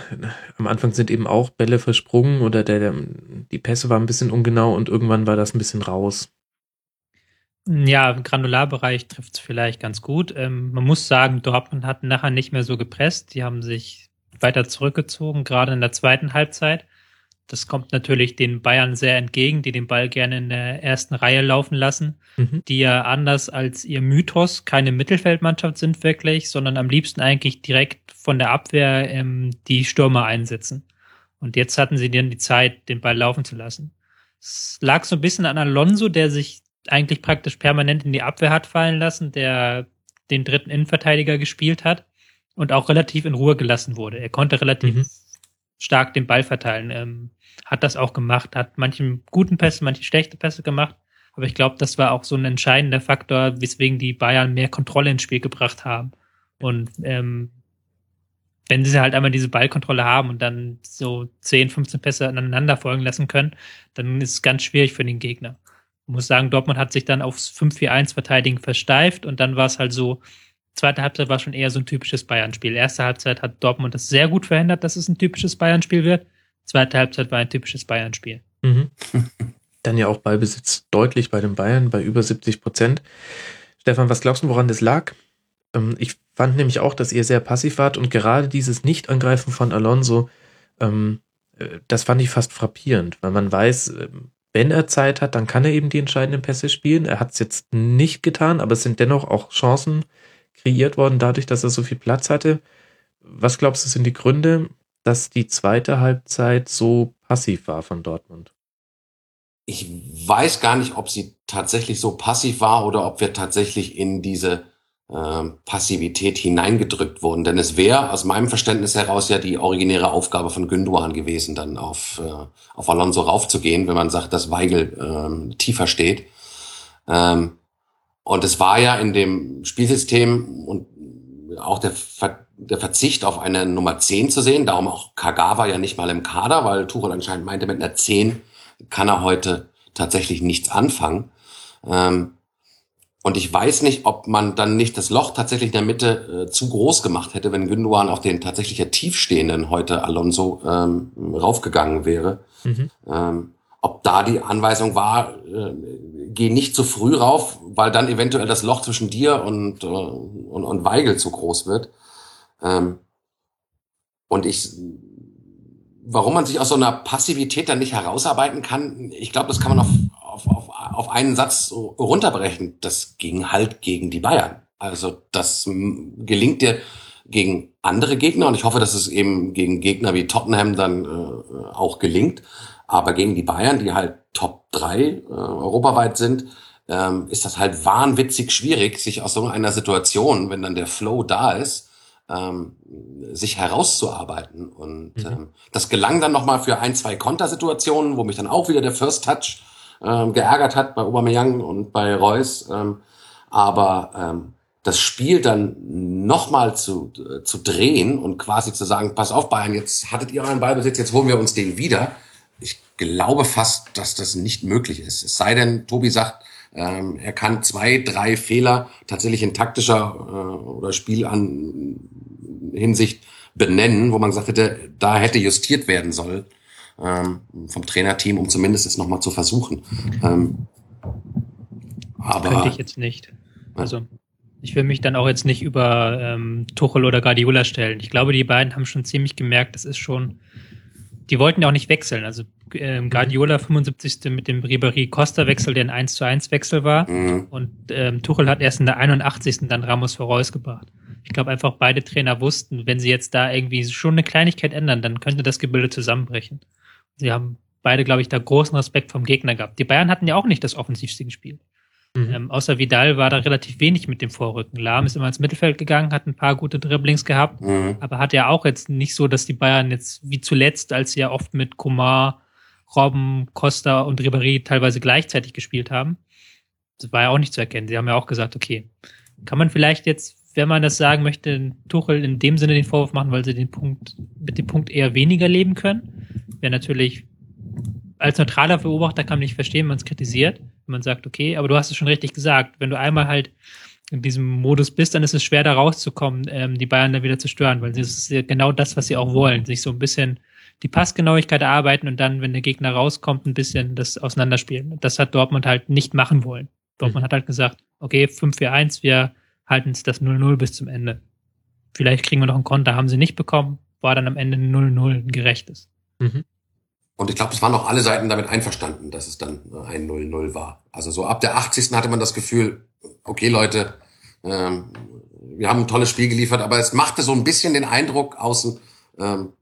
am Anfang sind eben auch Bälle versprungen oder der, der, die Pässe waren ein bisschen ungenau und irgendwann war das ein bisschen raus. Ja, im Granularbereich trifft es vielleicht ganz gut. Ähm, man muss sagen, Dortmund hat nachher nicht mehr so gepresst. Die haben sich weiter zurückgezogen, gerade in der zweiten Halbzeit. Das kommt natürlich den Bayern sehr entgegen, die den Ball gerne in der ersten Reihe laufen lassen, mhm. die ja anders als ihr Mythos keine Mittelfeldmannschaft sind wirklich, sondern am liebsten eigentlich direkt von der Abwehr ähm, die Stürmer einsetzen. Und jetzt hatten sie dann die Zeit, den Ball laufen zu lassen. Es lag so ein bisschen an Alonso, der sich eigentlich praktisch permanent in die Abwehr hat fallen lassen, der den dritten Innenverteidiger gespielt hat und auch relativ in Ruhe gelassen wurde. Er konnte relativ mhm. stark den Ball verteilen, ähm, hat das auch gemacht, hat manche guten Pässe, manche schlechte Pässe gemacht. Aber ich glaube, das war auch so ein entscheidender Faktor, weswegen die Bayern mehr Kontrolle ins Spiel gebracht haben. Und ähm, wenn sie halt einmal diese Ballkontrolle haben und dann so 10, 15 Pässe aneinander folgen lassen können, dann ist es ganz schwierig für den Gegner. Ich muss sagen, Dortmund hat sich dann aufs 5-4-1 Verteidigen versteift und dann war es halt so, zweite Halbzeit war schon eher so ein typisches Bayern-Spiel. Erste Halbzeit hat Dortmund das sehr gut verhindert, dass es ein typisches Bayern-Spiel wird. Zweite Halbzeit war ein typisches Bayern-Spiel. Mhm. Dann ja auch Ballbesitz deutlich bei den Bayern, bei über 70 Prozent. Stefan, was glaubst du, woran das lag? Ähm, ich fand nämlich auch, dass ihr sehr passiv wart und gerade dieses Nicht-Angreifen von Alonso, ähm, äh, das fand ich fast frappierend, weil man weiß, ähm, wenn er Zeit hat, dann kann er eben die entscheidenden Pässe spielen. Er hat es jetzt nicht getan, aber es sind dennoch auch Chancen kreiert worden, dadurch, dass er so viel Platz hatte. Was glaubst du, sind die Gründe, dass die zweite Halbzeit so passiv war von Dortmund? Ich weiß gar nicht, ob sie tatsächlich so passiv war oder ob wir tatsächlich in diese Passivität hineingedrückt wurden. Denn es wäre aus meinem Verständnis heraus ja die originäre Aufgabe von Günduan gewesen, dann auf, äh, auf Alonso raufzugehen, wenn man sagt, dass Weigel ähm, tiefer steht. Ähm, und es war ja in dem Spielsystem und auch der, Ver der Verzicht auf eine Nummer 10 zu sehen, darum auch Kagawa ja nicht mal im Kader, weil Tuchel anscheinend meinte, mit einer 10 kann er heute tatsächlich nichts anfangen. Ähm, und ich weiß nicht, ob man dann nicht das Loch tatsächlich in der Mitte äh, zu groß gemacht hätte, wenn Günduan auf den tatsächlich ja tiefstehenden heute Alonso ähm, raufgegangen wäre. Mhm. Ähm, ob da die Anweisung war, äh, geh nicht zu früh rauf, weil dann eventuell das Loch zwischen dir und, äh, und, und Weigel zu groß wird. Ähm, und ich, warum man sich aus so einer Passivität dann nicht herausarbeiten kann, ich glaube, das kann man auf, auf, auf auf einen Satz runterbrechen, das ging halt gegen die Bayern. Also das gelingt dir gegen andere Gegner und ich hoffe, dass es eben gegen Gegner wie Tottenham dann äh, auch gelingt. Aber gegen die Bayern, die halt Top 3 äh, europaweit sind, ähm, ist das halt wahnwitzig schwierig, sich aus so einer Situation, wenn dann der Flow da ist, ähm, sich herauszuarbeiten. Und mhm. ähm, das gelang dann nochmal für ein, zwei Kontersituationen, wo mich dann auch wieder der First Touch ähm, geärgert hat bei Aubameyang und bei Reus. Ähm, aber ähm, das Spiel dann nochmal zu, äh, zu drehen und quasi zu sagen, pass auf Bayern, jetzt hattet ihr euren Ballbesitz, jetzt holen wir uns den wieder. Ich glaube fast, dass das nicht möglich ist. Es sei denn, Tobi sagt, ähm, er kann zwei, drei Fehler tatsächlich in taktischer äh, oder Spiel an Hinsicht benennen, wo man gesagt hätte, da hätte justiert werden sollen ähm, vom Trainerteam, um zumindest es nochmal zu versuchen. Ähm, aber könnte ich jetzt nicht. Also ich will mich dann auch jetzt nicht über ähm, Tuchel oder Guardiola stellen. Ich glaube, die beiden haben schon ziemlich gemerkt, das ist schon. Die wollten ja auch nicht wechseln. Also ähm, Guardiola 75. mit dem Ribéry-Costa-Wechsel, der ein 1 zu 1 Wechsel war. Mhm. Und ähm, Tuchel hat erst in der 81. dann Ramos vorausgebracht. Ich glaube einfach, beide Trainer wussten, wenn sie jetzt da irgendwie schon eine Kleinigkeit ändern, dann könnte das Gebilde zusammenbrechen. Sie haben beide, glaube ich, da großen Respekt vom Gegner gehabt. Die Bayern hatten ja auch nicht das offensivste gespielt. Mhm. Ähm, außer Vidal war da relativ wenig mit dem Vorrücken. Lahm ist immer ins Mittelfeld gegangen, hat ein paar gute Dribblings gehabt, mhm. aber hat ja auch jetzt nicht so, dass die Bayern jetzt wie zuletzt, als sie ja oft mit Komar, Robben, Costa und Ribéry teilweise gleichzeitig gespielt haben. Das war ja auch nicht zu erkennen. Sie haben ja auch gesagt, okay, kann man vielleicht jetzt, wenn man das sagen möchte, Tuchel in dem Sinne den Vorwurf machen, weil sie den Punkt, mit dem Punkt eher weniger leben können wäre natürlich als neutraler Beobachter kann man nicht verstehen, wenn man es kritisiert, wenn man sagt, okay, aber du hast es schon richtig gesagt, wenn du einmal halt in diesem Modus bist, dann ist es schwer da rauszukommen, ähm, die Bayern da wieder zu stören, weil das ist ja genau das, was sie auch wollen, sich so ein bisschen die Passgenauigkeit erarbeiten und dann, wenn der Gegner rauskommt, ein bisschen das auseinanderspielen. Das hat Dortmund halt nicht machen wollen. Dortmund mhm. hat halt gesagt, okay, 5-4-1, wir halten es das 0-0 bis zum Ende. Vielleicht kriegen wir noch einen Konter, haben sie nicht bekommen, war dann am Ende 0-0 ein gerechtes. Mhm. Und ich glaube, es waren auch alle Seiten damit einverstanden, dass es dann äh, ein 0-0 war. Also so ab der 80. hatte man das Gefühl, okay Leute, ähm, wir haben ein tolles Spiel geliefert, aber es machte so ein bisschen den Eindruck außen, ähm,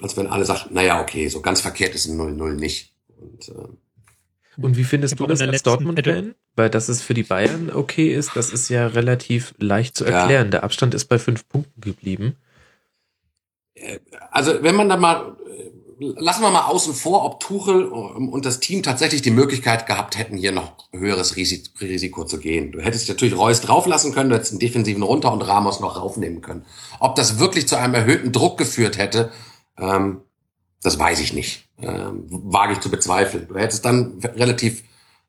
als wenn alle sagten, naja, okay, so ganz verkehrt ist ein 0-0 nicht. Und, ähm, Und wie findest Ich du das als Dortmund-Fan? Weil dass es für die Bayern okay ist, das ist ja relativ leicht zu Ja. erklären. Der Abstand ist bei fünf Punkten geblieben. Also wenn man da mal, lassen wir mal außen vor, ob Tuchel ähm, und das Team tatsächlich die Möglichkeit gehabt hätten, hier noch höheres Risi- Risiko zu gehen. Du hättest natürlich Reus drauflassen können, du hättest einen defensiven runter und Ramos noch raufnehmen können. Ob das wirklich zu einem erhöhten Druck geführt hätte, ähm, das weiß ich nicht. Ähm, wage ich zu bezweifeln. Du hättest dann relativ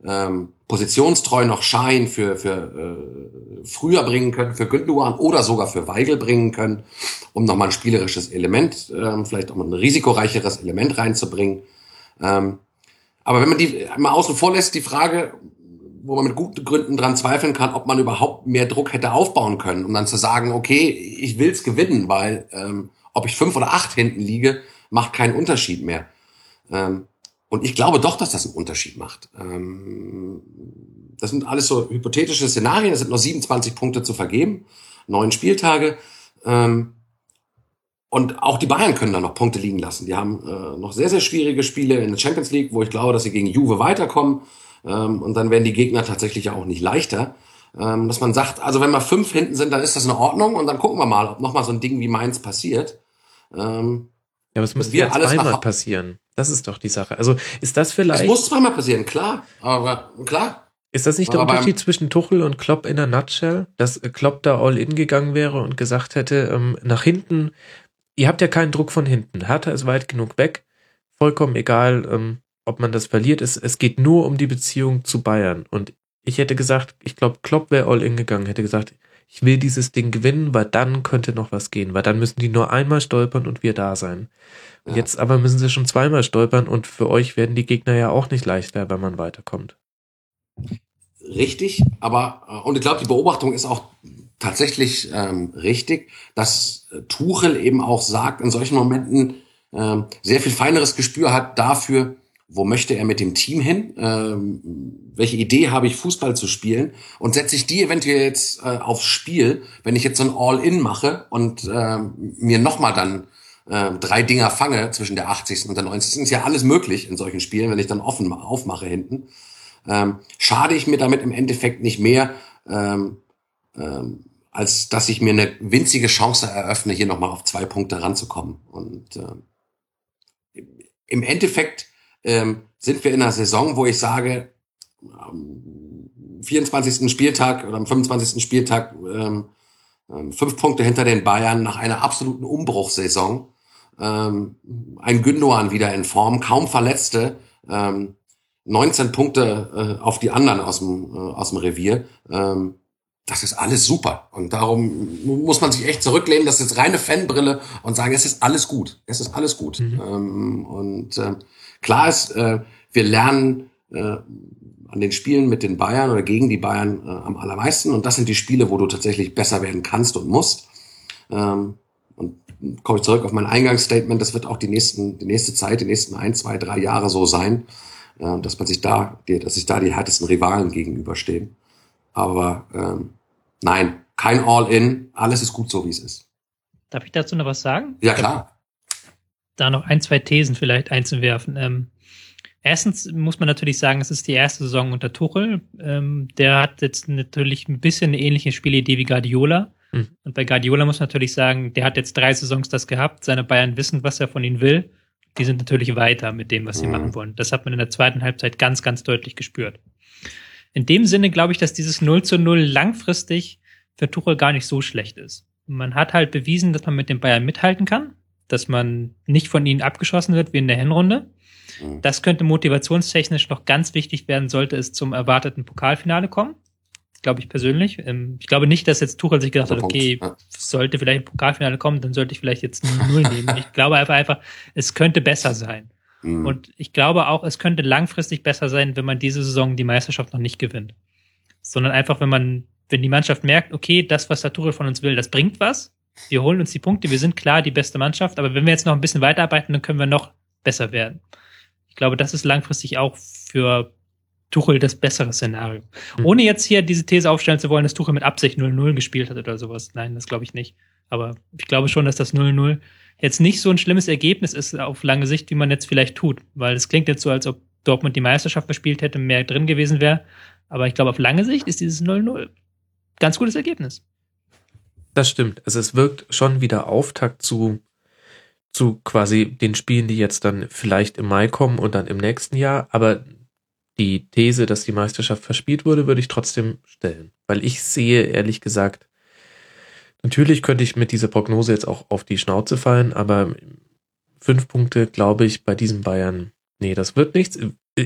ähm, positionstreu noch Schein für, für äh, früher bringen können, für Gündogan oder sogar für Weigel bringen können, um nochmal ein spielerisches Element, ähm, vielleicht auch mal ein risikoreicheres Element reinzubringen. Ähm, aber wenn man die mal außen vor lässt, die Frage, wo man mit guten Gründen dran zweifeln kann, ob man überhaupt mehr Druck hätte aufbauen können, um dann zu sagen, okay, ich will's gewinnen, weil ähm, ob ich fünf oder acht hinten liege, macht keinen Unterschied mehr. Ähm, und ich glaube doch, dass das einen Unterschied macht. Ähm, das sind alles so hypothetische Szenarien. Es sind noch 27 Punkte zu vergeben, neun Spieltage. Ähm, und auch die Bayern können da noch Punkte liegen lassen. Die haben äh, noch sehr, sehr schwierige Spiele in der Champions League, wo ich glaube, dass sie gegen Juve weiterkommen. Ähm, und dann werden die Gegner tatsächlich auch nicht leichter. Ähm, dass man sagt, also wenn wir fünf hinten sind, dann ist das in Ordnung. Und dann gucken wir mal, ob nochmal so ein Ding wie Mainz passiert. Ähm, aber es müsste ja zweimal nach- passieren. Das ist doch die Sache. Also ist das es vielleicht, muss zweimal passieren, klar. Aber klar. ist das nicht der aber beim- Unterschied zwischen Tuchel und Klopp in der Nutshell? Dass äh, Klopp da all in gegangen wäre und gesagt hätte, ähm, nach hinten, ihr habt ja keinen Druck von hinten. Hertha ist weit genug weg. Vollkommen egal, ähm, ob man das verliert. Es, es geht nur um die Beziehung zu Bayern. Und ich hätte gesagt, ich glaube, Klopp wäre all in gegangen, hätte gesagt, ich will dieses Ding gewinnen, weil dann könnte noch was gehen, weil dann müssen die nur einmal stolpern und wir da sein. Ja. Jetzt aber müssen sie schon zweimal stolpern und für euch werden die Gegner ja auch nicht leichter, wenn man weiterkommt. richtig, aber äh, und ich glaube, die Beobachtung ist auch tatsächlich ähm, richtig, dass äh, Tuchel eben auch sagt, in solchen Momenten ähm, sehr viel feineres Gespür hat dafür, wo möchte er mit dem Team hin, ähm, welche Idee habe ich, Fußball zu spielen und setze ich die eventuell jetzt äh, aufs Spiel, wenn ich jetzt so ein All-In mache und ähm, mir nochmal dann äh, drei Dinger fange zwischen der 80. und der 90. Ist ja alles möglich in solchen Spielen, wenn ich dann offen ma- aufmache hinten ähm, schade ich mir damit im Endeffekt nicht mehr, ähm, ähm, als dass ich mir eine winzige Chance eröffne, hier nochmal auf zwei Punkte ranzukommen. Und ähm, im Endeffekt ähm, sind wir in einer Saison, wo ich sage, am 24. Spieltag oder am 25. Spieltag ähm, ähm, fünf Punkte hinter den Bayern nach einer absoluten Umbruchssaison. Ähm, ein Gündogan wieder in Form, kaum Verletzte. Ähm, 19 Punkte äh, auf die anderen aus dem, äh, aus dem Revier. Ähm, das ist alles super. Und darum muss man sich echt zurücklehnen. Das ist reine Fanbrille und sagen, es ist alles gut. Es ist alles gut. Mhm. Ähm, und äh, klar ist, äh, wir lernen äh, an den Spielen mit den Bayern oder gegen die Bayern äh, am allermeisten. Und das sind die Spiele, wo du tatsächlich besser werden kannst und musst. Ähm, und komme ich zurück auf mein Eingangsstatement. Das wird auch die nächsten, die nächste Zeit, die nächsten ein, zwei, drei Jahre so sein, äh, dass man sich da, die, dass sich da die härtesten Rivalen gegenüberstehen. Aber ähm, nein, kein All-In. Alles ist gut so, wie es ist. Darf ich dazu noch was sagen? Ja klar. Da noch ein, zwei Thesen vielleicht einzuwerfen. Ähm, erstens muss man natürlich sagen, es ist die erste Saison unter Tuchel. Ähm, der hat jetzt natürlich ein bisschen eine ähnliche Spielidee wie Guardiola. Mhm. Und bei Guardiola muss man natürlich sagen, der hat jetzt drei Saisons das gehabt. Seine Bayern wissen, was er von ihnen will. Die sind natürlich weiter mit dem, was sie Mhm. machen wollen. Das hat man in der zweiten Halbzeit ganz, ganz deutlich gespürt. In dem Sinne glaube ich, dass dieses 0 zu 0 langfristig für Tuchel gar nicht so schlecht ist. Man hat halt bewiesen, dass man mit den Bayern mithalten kann, dass man nicht von ihnen abgeschossen wird wie in der Hinrunde. Mhm. Das könnte motivationstechnisch noch ganz wichtig werden, sollte es zum erwarteten Pokalfinale kommen. Glaube ich persönlich. Ähm, Ich glaube nicht, dass jetzt Tuchel sich gedacht hat, okay, ja. sollte vielleicht ein Pokalfinale kommen, dann sollte ich vielleicht jetzt Null nehmen. Ich glaube einfach, einfach, es könnte besser sein. Mhm. Und ich glaube auch, es könnte langfristig besser sein, wenn man diese Saison die Meisterschaft noch nicht gewinnt. Sondern einfach, wenn man, wenn die Mannschaft merkt, okay, das, was der Tuchel von uns will, das bringt was. Wir holen uns die Punkte, wir sind klar die beste Mannschaft, aber wenn wir jetzt noch ein bisschen weiterarbeiten, dann können wir noch besser werden. Ich glaube, das ist langfristig auch für Tuchel das bessere Szenario. Mhm. Ohne jetzt hier diese These aufstellen zu wollen, dass Tuchel mit Absicht 0-0 gespielt hat oder sowas. Nein, das glaube ich nicht. Aber ich glaube schon, dass das 0-0 jetzt nicht so ein schlimmes Ergebnis ist auf lange Sicht, wie man jetzt vielleicht tut. Weil es klingt jetzt so, als ob Dortmund die Meisterschaft verspielt hätte, mehr drin gewesen wäre. Aber ich glaube, auf lange Sicht ist dieses 0-0 ganz gutes Ergebnis. Das stimmt. Also es wirkt schon wieder Auftakt zu, zu quasi den Spielen, die jetzt dann vielleicht im Mai kommen und dann im nächsten Jahr. Aber die These, dass die Meisterschaft verspielt wurde, würde ich trotzdem stellen. Weil ich sehe, ehrlich gesagt, natürlich könnte ich mit dieser Prognose jetzt auch auf die Schnauze fallen, aber fünf Punkte, glaube ich, bei diesem Bayern, nee, das wird nichts.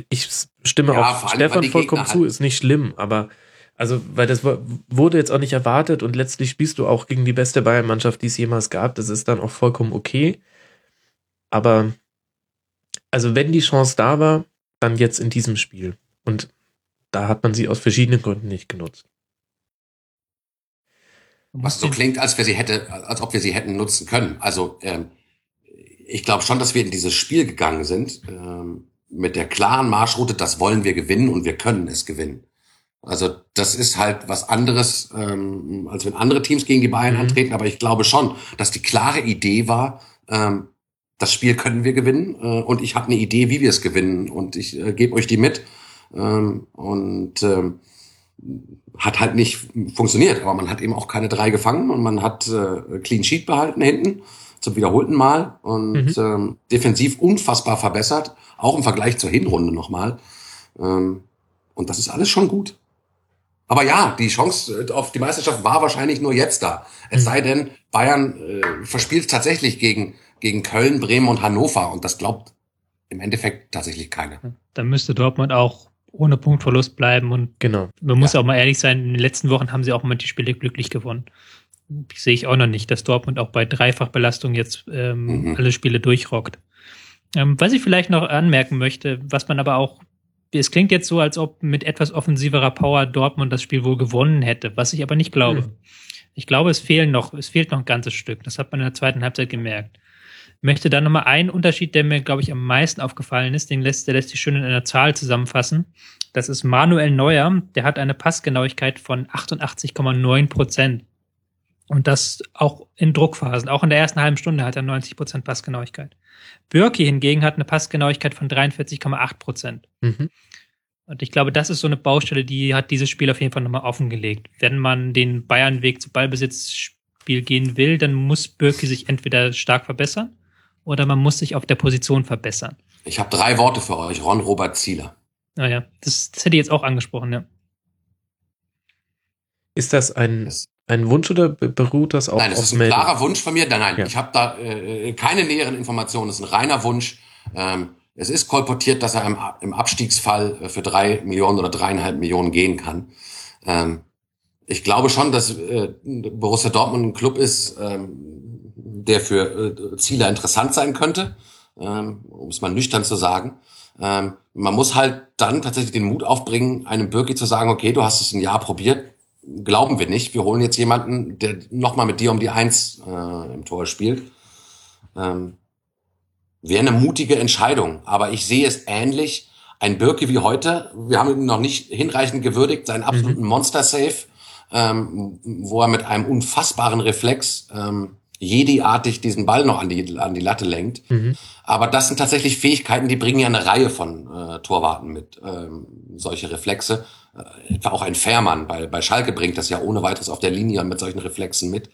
Ich stimme Ja, auch Stefan vollkommen zu, halt- ist nicht schlimm, aber also, weil das wurde jetzt auch nicht erwartet und letztlich spielst du auch gegen die beste Bayern-Mannschaft, die es jemals gab. Das ist dann auch vollkommen okay. Aber, also wenn die Chance da war, dann jetzt in diesem Spiel. Und da hat man sie aus verschiedenen Gründen nicht genutzt. Was so klingt, als wir sie hätte, als ob wir sie hätten nutzen können. Also ähm, ich glaube schon, dass wir in dieses Spiel gegangen sind ähm, mit der klaren Marschroute, das wollen wir gewinnen und wir können es gewinnen. Also das ist halt was anderes, ähm, als wenn andere Teams gegen die Bayern Mhm. antreten. Aber ich glaube schon, dass die klare Idee war, ähm, das Spiel können wir gewinnen äh, und ich habe eine Idee, wie wir es gewinnen und ich äh, gebe euch die mit. Ähm, und ähm, hat halt nicht funktioniert, aber man hat eben auch keine drei gefangen und man hat äh, Clean Sheet behalten hinten zum wiederholten Mal und Mhm. ähm, defensiv unfassbar verbessert, auch im Vergleich zur Hinrunde nochmal. Ähm, und das ist alles schon gut. Aber ja, die Chance äh, auf die Meisterschaft war wahrscheinlich nur jetzt da. Es Mhm. sei denn, Bayern äh, verspielt tatsächlich gegen, gegen Köln, Bremen und Hannover und das glaubt im Endeffekt tatsächlich keiner. Dann müsste Dortmund auch ohne Punktverlust bleiben und Genau. man muss Ja. auch mal ehrlich sein, in den letzten Wochen haben sie auch manche Spiele glücklich gewonnen. Sehe ich auch noch nicht, dass Dortmund auch bei Dreifachbelastung jetzt ähm, Mhm. alle Spiele durchrockt. Ähm, was ich vielleicht noch anmerken möchte, was man aber auch, es klingt jetzt so, als ob mit etwas offensiverer Power Dortmund das Spiel wohl gewonnen hätte, was ich aber nicht glaube. Mhm. Ich glaube, es fehlen noch, es fehlt noch ein ganzes Stück. Das hat man in der zweiten Halbzeit gemerkt. Ich möchte da nochmal einen Unterschied, der mir, glaube ich, am meisten aufgefallen ist, den lässt, der lässt sich schön in einer Zahl zusammenfassen. Das ist Manuel Neuer, der hat eine Passgenauigkeit von 88,9 Prozent. Und das auch in Druckphasen. Auch in der ersten halben Stunde hat er 90 Prozent Passgenauigkeit. Bürki hingegen hat eine Passgenauigkeit von 43,8 Prozent. Mhm. Und ich glaube, das ist so eine Baustelle, die hat dieses Spiel auf jeden Fall nochmal offengelegt. Wenn man den Bayern-Weg zu Ballbesitzspiel gehen will, dann muss Bürki sich entweder stark verbessern oder man muss sich auf der Position verbessern. Ich habe drei Worte für euch. Ron Robert Zieler. Naja, das, das hätte ich jetzt auch angesprochen, ja. Ist das ein, ein Wunsch oder be- beruht das auch Nein, das auf ist ein Meldung? klarer Wunsch von mir. Nein, nein, Ja. ich habe da äh, keine näheren Informationen. Das ist ein reiner Wunsch. Ähm, es ist kolportiert, dass er im, im Abstiegsfall äh, für drei Millionen oder dreieinhalb Millionen gehen kann. Ähm, ich glaube schon, dass äh, Borussia Dortmund ein Club ist, ähm, der für äh, Ziele interessant sein könnte, ähm, um es mal nüchtern zu sagen. Ähm, man muss halt dann tatsächlich den Mut aufbringen, einem Birki zu sagen, okay, du hast es ein Jahr probiert, glauben wir nicht. Wir holen jetzt jemanden, der nochmal mit dir um die Eins äh, im Tor spielt. Ähm, Wäre eine mutige Entscheidung, aber ich sehe es ähnlich. Ein Birke wie heute, wir haben ihn noch nicht hinreichend gewürdigt, seinen absoluten Monster-Safe, ähm, wo er mit einem unfassbaren Reflex ähm, Jedi-artig diesen Ball noch an die, an die Latte lenkt. Mhm. Aber das sind tatsächlich Fähigkeiten, die bringen ja eine Reihe von äh, Torwarten mit, ähm, solche Reflexe. Äh, etwa auch ein Fährmann bei, bei Schalke bringt das ja ohne weiteres auf der Linie mit solchen Reflexen mit.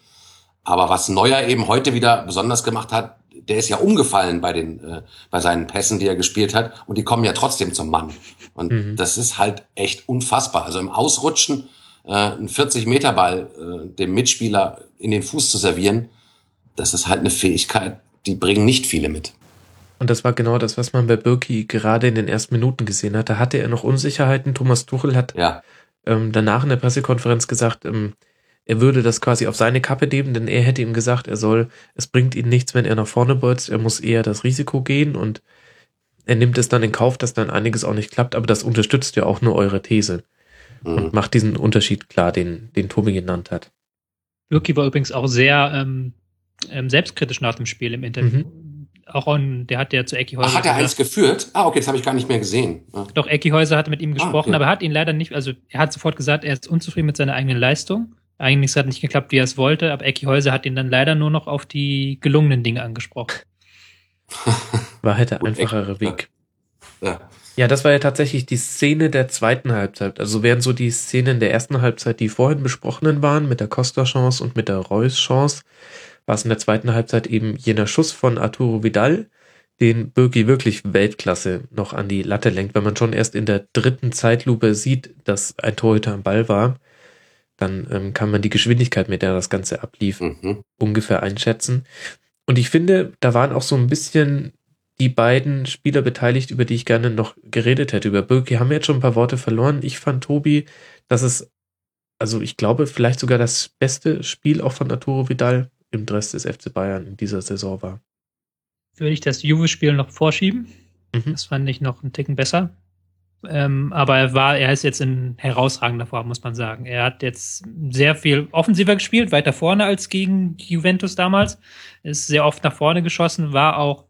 Aber was Neuer eben heute wieder besonders gemacht hat, der ist ja umgefallen bei den, äh, bei seinen Pässen, die er gespielt hat, und die kommen ja trotzdem zum Mann. Und Mhm. das ist halt echt unfassbar. Also im Ausrutschen äh, einen 40-Meter-Ball äh, dem Mitspieler in den Fuß zu servieren, das ist halt eine Fähigkeit, die bringen nicht viele mit. Und das war genau das, was man bei Birki gerade in den ersten Minuten gesehen hat. Da hatte er noch Unsicherheiten. Thomas Tuchel hat Ja, ähm, danach in der Pressekonferenz gesagt, ähm, er würde das quasi auf seine Kappe nehmen, denn er hätte ihm gesagt, er soll, es bringt ihm nichts, wenn er nach vorne bolzt, er muss eher das Risiko gehen und er nimmt es dann in Kauf, dass dann einiges auch nicht klappt, aber das unterstützt ja auch nur eure These mhm. und macht diesen Unterschied klar, den, den Tobi genannt hat. Birki war übrigens auch sehr ähm, ähm, selbstkritisch nach dem Spiel im Interview. auch on, der hat ja zu Ecki Häuser. Ach, hat er eins geführt? Ah, okay, das habe ich gar nicht mehr gesehen. Ja. Doch, Ecki Häuser hatte mit ihm gesprochen, okay. aber hat ihn leider nicht, also er hat sofort gesagt, er ist unzufrieden mit seiner eigenen Leistung. Eigentlich hat nicht geklappt, wie er es wollte, aber Ecki Häuser hat ihn dann leider nur noch auf die gelungenen Dinge angesprochen. War halt der Gut, einfachere echt, Weg. Ja. Ja, das war ja tatsächlich die Szene der zweiten Halbzeit. Also während so die Szenen der ersten Halbzeit, die vorhin besprochenen waren, mit der Costa-Chance und mit der Reus-Chance, war es in der zweiten Halbzeit eben jener Schuss von Arturo Vidal, den Birki wirklich Weltklasse noch an die Latte lenkt. Wenn man schon erst in der dritten Zeitlupe sieht, dass ein Torhüter am Ball war, dann ähm, kann man die Geschwindigkeit, mit der das Ganze ablief, Mhm. ungefähr einschätzen. Und ich finde, da waren auch so ein bisschen die beiden Spieler beteiligt, über die ich gerne noch geredet hätte. Über Birki haben wir jetzt schon ein paar Worte verloren. Ich fand, Tobi, dass es, also ich glaube, vielleicht sogar das beste Spiel auch von Arturo Vidal im Dress des FC Bayern in dieser Saison war. Würde ich das Juve-Spiel noch vorschieben. Mhm. Das fand ich noch einen Ticken besser. Ähm, aber er war, er ist jetzt in herausragender Form, muss man sagen. Er hat jetzt sehr viel offensiver gespielt, weiter vorne als gegen Juventus damals. Ist sehr oft nach vorne geschossen, war auch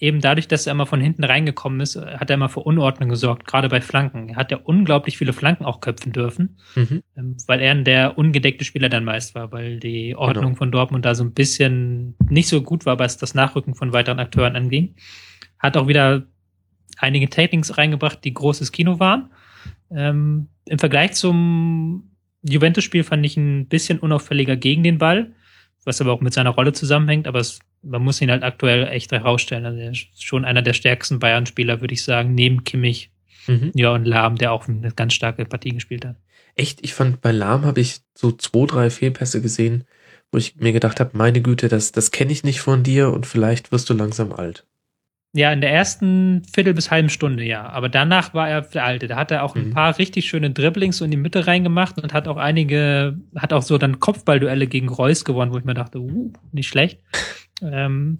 eben dadurch, dass er immer von hinten reingekommen ist, hat er immer für Unordnung gesorgt, gerade bei Flanken. Er hat ja unglaublich viele Flanken auch köpfen dürfen, Mhm. ähm, weil er der ungedeckte Spieler dann meist war, weil die Ordnung Genau. von Dortmund da so ein bisschen nicht so gut war, was das Nachrücken von weiteren Akteuren anging. Hat auch wieder einige Tapings reingebracht, die großes Kino waren. Ähm, Im Vergleich zum Juventus-Spiel fand ich ein bisschen unauffälliger gegen den Ball, was aber auch mit seiner Rolle zusammenhängt, aber es, man muss ihn halt aktuell echt herausstellen. Also er ist schon einer der stärksten Bayern-Spieler, würde ich sagen, neben Kimmich Mhm. ja, und Lahm, der auch eine ganz starke Partie gespielt hat. Echt, ich fand bei Lahm habe ich so zwei, drei Fehlpässe gesehen, wo ich mir gedacht habe, meine Güte, das, das kenne ich nicht von dir und vielleicht wirst du langsam alt. Ja, in der ersten Viertel bis halben Stunde, ja. Aber danach war er der Alte. Da hat er auch ein Mhm. paar richtig schöne Dribblings so in die Mitte reingemacht und hat auch einige, hat auch so dann Kopfballduelle gegen Reus gewonnen, wo ich mir dachte, uh, nicht schlecht. ähm,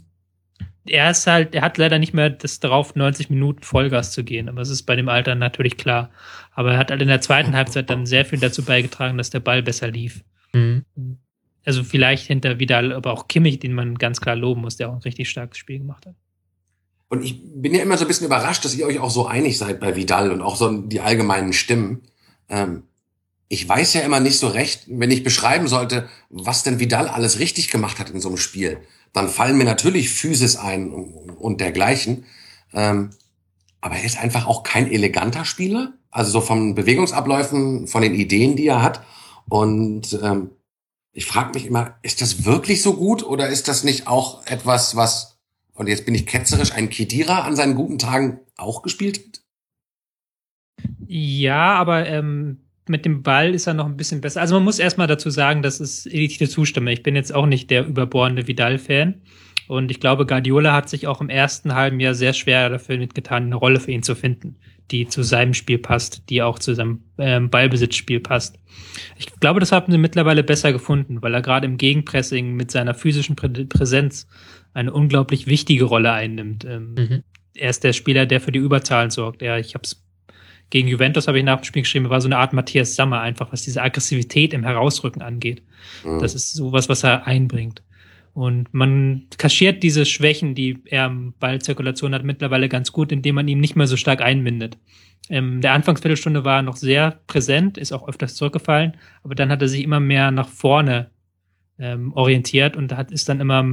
er ist halt, er hat leider nicht mehr das darauf, 90 Minuten Vollgas zu gehen. Aber es ist bei dem Alter natürlich klar. Aber er hat halt in der zweiten Halbzeit dann sehr viel dazu beigetragen, dass der Ball besser lief. Mhm. Also vielleicht hinter Vidal, aber auch Kimmich, den man ganz klar loben muss, der auch ein richtig starkes Spiel gemacht hat. Und ich bin ja immer so ein bisschen überrascht, dass ihr euch auch so einig seid bei Vidal und auch so die allgemeinen Stimmen. Ähm, ich weiß ja immer nicht so recht, wenn ich beschreiben sollte, was denn Vidal alles richtig gemacht hat in so einem Spiel, dann fallen mir natürlich Physis ein und, dergleichen. Ähm, aber er ist einfach auch kein eleganter Spieler. Also so von Bewegungsabläufen, von den Ideen, die er hat. Und ähm, ich frage mich immer, ist das wirklich so gut oder ist das nicht auch etwas, was und jetzt bin ich ketzerisch, ein Kedira an seinen guten Tagen auch gespielt hat? Ja, aber ähm, mit dem Ball ist er noch ein bisschen besser. Also man muss erstmal dazu sagen, dass es dir zustimme. Ich bin jetzt auch nicht der überbohrende Vidal-Fan. Und ich glaube, Guardiola hat sich auch im ersten halben Jahr sehr schwer dafür mitgetan, eine Rolle für ihn zu finden, die zu seinem Spiel passt, die auch zu seinem ähm, Ballbesitzspiel passt. Ich glaube, das haben sie mittlerweile besser gefunden, weil er gerade im Gegenpressing mit seiner physischen Prä Präsenz eine unglaublich wichtige Rolle einnimmt. Ähm, Mhm. Er ist der Spieler, der für die Überzahlen sorgt. Er, ich habe es gegen Juventus habe ich nach dem Spiel geschrieben, er war so eine Art Matthias Sammer einfach, was diese Aggressivität im Herausrücken angeht. Mhm. Das ist sowas, was er einbringt. Und man kaschiert diese Schwächen, die er im Ballzirkulation hat, mittlerweile ganz gut, indem man ihn nicht mehr so stark einbindet. Ähm, der Anfangsviertelstunde war er noch sehr präsent, ist auch öfters zurückgefallen, aber dann hat er sich immer mehr nach vorne ähm, orientiert und hat, ist dann immer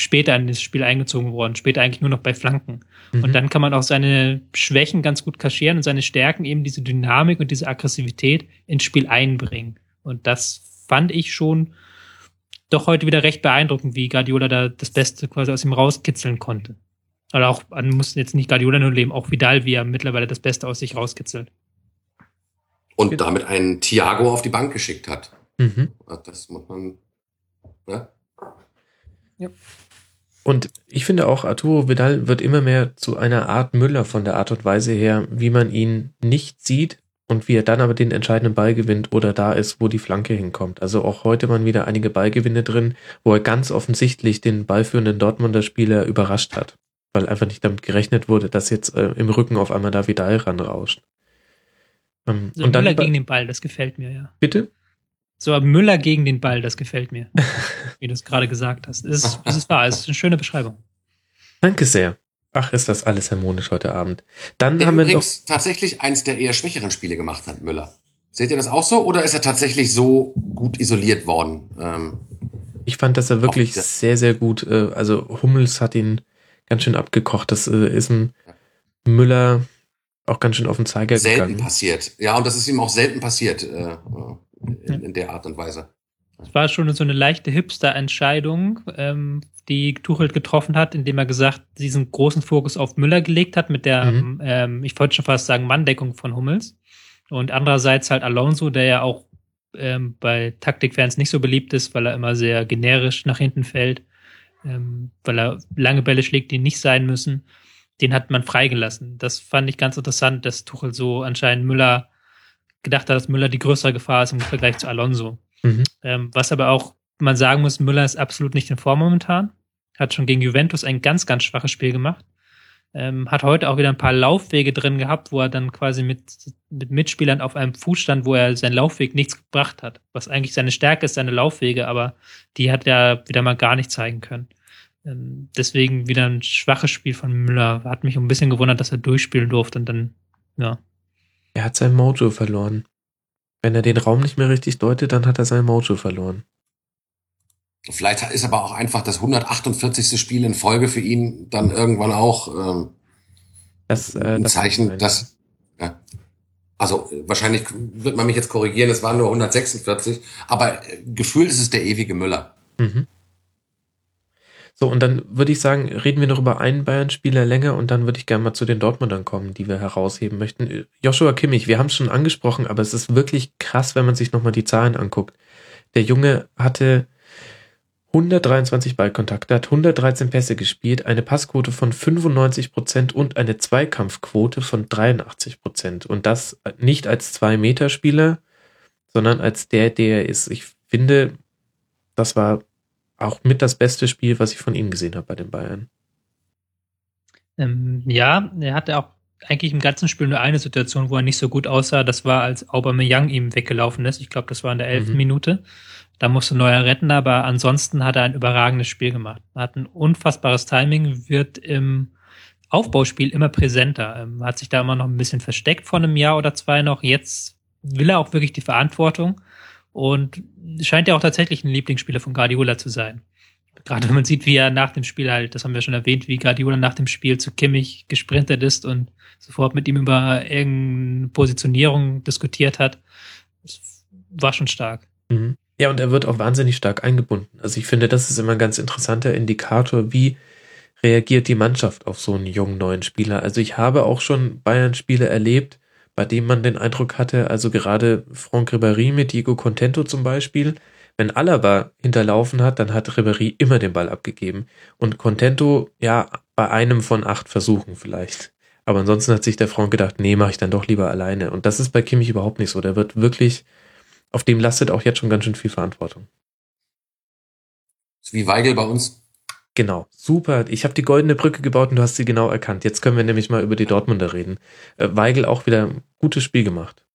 später in das Spiel eingezogen worden, später eigentlich nur noch bei Flanken. Mhm. Und dann kann man auch seine Schwächen ganz gut kaschieren und seine Stärken eben diese Dynamik und diese Aggressivität ins Spiel einbringen. Und das fand ich schon doch heute wieder recht beeindruckend, wie Guardiola da das Beste quasi aus ihm rauskitzeln konnte. Oder auch, man muss jetzt nicht Guardiola nur leben, auch Vidal, wie er mittlerweile das Beste aus sich rauskitzelt. Und damit einen Thiago auf die Bank geschickt hat. Mhm. Das muss man. Ne? Und ich finde auch, Arturo Vidal wird immer mehr zu einer Art Müller von der Art und Weise her, wie man ihn nicht sieht und wie er dann aber den entscheidenden Ball gewinnt oder da ist, wo die Flanke hinkommt. Also auch heute waren wieder einige Ballgewinne drin, wo er ganz offensichtlich den ballführenden Dortmunder Spieler überrascht hat, weil einfach nicht damit gerechnet wurde, dass jetzt äh, im Rücken auf einmal da Vidal ranrauscht. Ähm, So und dann Müller gegen den Ball, das gefällt mir, ja. bitte? So Müller gegen den Ball, das gefällt mir. wie du es gerade gesagt hast. Es ist, es ist wahr, es ist eine schöne Beschreibung. Danke sehr. Ach, ist das alles harmonisch heute Abend. Dann Der haben wir noch. übrigens tatsächlich eins der eher schwächeren Spiele gemacht hat, Müller. Seht ihr das auch so oder ist er tatsächlich so gut isoliert worden? Ähm, Ich fand, dass er wirklich sehr- sehr, gut, äh, also Hummels hat ihn ganz schön abgekocht. Das äh, ist ein Müller auch ganz schön auf den Zeiger selten gegangen. passiert. Ja, und das ist ihm auch selten passiert äh, in, in der Art und Weise. Es war schon so eine leichte Hipster-Entscheidung, ähm, die Tuchel getroffen hat, indem er gesagt, diesen großen Fokus auf Müller gelegt hat mit der, Mhm. ähm, ich wollte schon fast sagen, Manndeckung von Hummels. Und andererseits halt Alonso, der ja auch ähm, bei Taktikfans nicht so beliebt ist, weil er immer sehr generisch nach hinten fällt, ähm, weil er lange Bälle schlägt, die nicht sein müssen. Den hat man freigelassen. Das fand ich ganz interessant, dass Tuchel so anscheinend Müller gedacht hat, dass Müller die größere Gefahr ist im Vergleich zu Alonso. Mhm. Ähm, was aber auch man sagen muss, Müller ist absolut nicht in Form momentan. Hat schon gegen Juventus ein ganz, ganz schwaches Spiel gemacht. Ähm, hat heute auch wieder ein paar Laufwege drin gehabt, wo er dann quasi mit, mit Mitspielern auf einem Fuß stand, wo er sein Laufweg nichts gebracht hat. Was eigentlich seine Stärke ist, seine Laufwege, aber die hat er wieder mal gar nicht zeigen können. Ähm, deswegen wieder ein schwaches Spiel von Müller. Hat mich ein bisschen gewundert, dass er durchspielen durfte und dann, ja. Er hat sein Mojo verloren. Wenn er den Raum nicht mehr richtig deutet, dann hat er sein Mojo verloren. Vielleicht ist aber auch einfach das 148. Spiel in Folge für ihn dann irgendwann auch ähm, Das, äh, ein das Zeichen, dass ja, also äh, wahrscheinlich wird man mich jetzt korrigieren, es waren nur 146, aber äh, gefühlt ist es der ewige Müller. Mhm. So, und dann würde ich sagen, reden wir noch über einen Bayern-Spieler länger und dann würde ich gerne mal zu den Dortmundern kommen, die wir herausheben möchten. Joshua Kimmich, wir haben es schon angesprochen, aber es ist wirklich krass, wenn man sich nochmal die Zahlen anguckt. Der Junge hatte 123 Ballkontakte, hat 113 Pässe gespielt, eine Passquote von 95 Prozent und eine Zweikampfquote von 83 Prozent. Und das nicht als Zwei-Meter-Spieler, sondern als der, der er ist. Ich finde, das war auch mit das beste Spiel, was ich von ihm gesehen habe bei den Bayern. Ähm, ja, er hatte auch eigentlich im ganzen Spiel nur eine Situation, wo er nicht so gut aussah. Das war, als Aubameyang ihm weggelaufen ist. Ich glaube, das war in der elften Mhm. Minute. Da musste Neuer retten, aber ansonsten hat er ein überragendes Spiel gemacht. Er hat ein unfassbares Timing, wird im Aufbauspiel immer präsenter. Ähm, hat sich da immer noch ein bisschen versteckt vor einem Jahr oder zwei noch. Jetzt will er auch wirklich die Verantwortung und scheint ja auch tatsächlich ein Lieblingsspieler von Guardiola zu sein. Gerade wenn man sieht, wie er nach dem Spiel halt, das haben wir schon erwähnt, wie Guardiola nach dem Spiel zu Kimmich gesprintet ist und sofort mit ihm über irgendeine Positionierung diskutiert hat. Das war schon stark. Mhm. Ja, und er wird auch wahnsinnig stark eingebunden. Also ich finde, das ist immer ein ganz interessanter Indikator, wie reagiert die Mannschaft auf so einen jungen neuen Spieler. Also ich habe auch schon Bayern-Spiele erlebt, bei denen man den Eindruck hatte, also gerade Franck Ribéry mit Diego Contento zum Beispiel, wenn Alaba hinterlaufen hat, dann hat Ribéry immer den Ball abgegeben. Und Contento, ja, bei einem von acht Versuchen vielleicht. Aber ansonsten hat sich der Franck gedacht, nee, mache ich dann doch lieber alleine. Und das ist bei Kimmich überhaupt nicht so. Der wird wirklich, auf dem lastet auch jetzt schon ganz schön viel Verantwortung. Wie Weigel bei uns. Genau, super. Ich habe die goldene Brücke gebaut und du hast sie genau erkannt. Jetzt können wir nämlich mal über die Dortmunder reden. Äh, Weigel auch wieder ein gutes Spiel gemacht.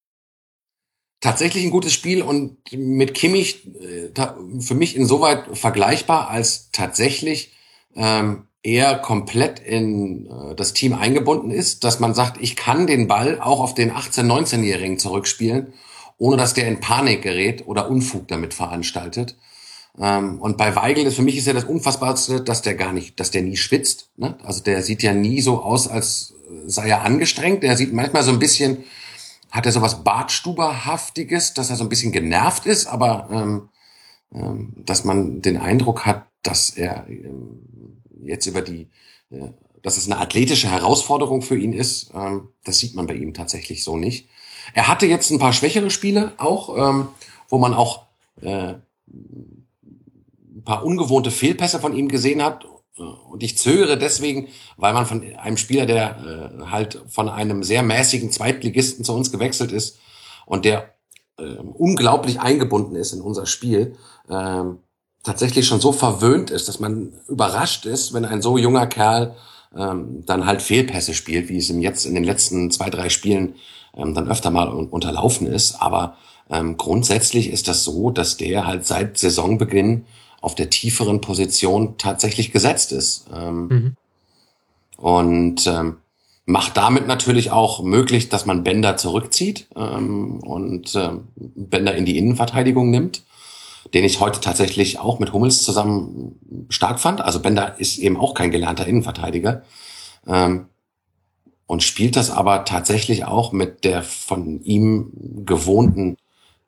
Tatsächlich ein gutes Spiel und mit Kimmich äh, für mich insoweit vergleichbar, als tatsächlich ähm, er komplett in äh, das Team eingebunden ist, dass man sagt, ich kann den Ball auch auf den 18-, 19-Jährigen zurückspielen, ohne dass der in Panik gerät oder Unfug damit veranstaltet. Ähm, und bei Weigel ist für mich ist ja das Unfassbarste, dass der gar nicht, dass der nie schwitzt. Ne? Also der sieht ja nie so aus, als sei er angestrengt. Der sieht manchmal so ein bisschen, hat er so was Bartstuberhaftiges, dass er so ein bisschen genervt ist, aber ähm, ähm, dass man den Eindruck hat, dass er ähm, jetzt über die, äh, dass es eine athletische Herausforderung für ihn ist, ähm, das sieht man bei ihm tatsächlich so nicht. Er hatte jetzt ein paar schwächere Spiele auch, ähm, wo man auch äh, paar ungewohnte Fehlpässe von ihm gesehen hat. Und ich zögere deswegen, weil man von einem Spieler, der äh, halt von einem sehr mäßigen Zweitligisten zu uns gewechselt ist und der äh, unglaublich eingebunden ist in unser Spiel, äh, tatsächlich schon so verwöhnt ist, dass man überrascht ist, wenn ein so junger Kerl ähm, dann halt Fehlpässe spielt, wie es ihm jetzt in den letzten zwei, drei Spielen ähm, dann öfter mal un unterlaufen ist. Aber ähm, grundsätzlich ist das so, dass der halt seit Saisonbeginn auf der tieferen Position tatsächlich gesetzt ist. Ähm, Mhm. Und ähm, macht damit natürlich auch möglich, dass man Bender zurückzieht ähm, und ähm, Bender in die Innenverteidigung nimmt, den ich heute tatsächlich auch mit Hummels zusammen stark fand. Also Bender ist eben auch kein gelernter Innenverteidiger ähm, und spielt das aber tatsächlich auch mit der von ihm gewohnten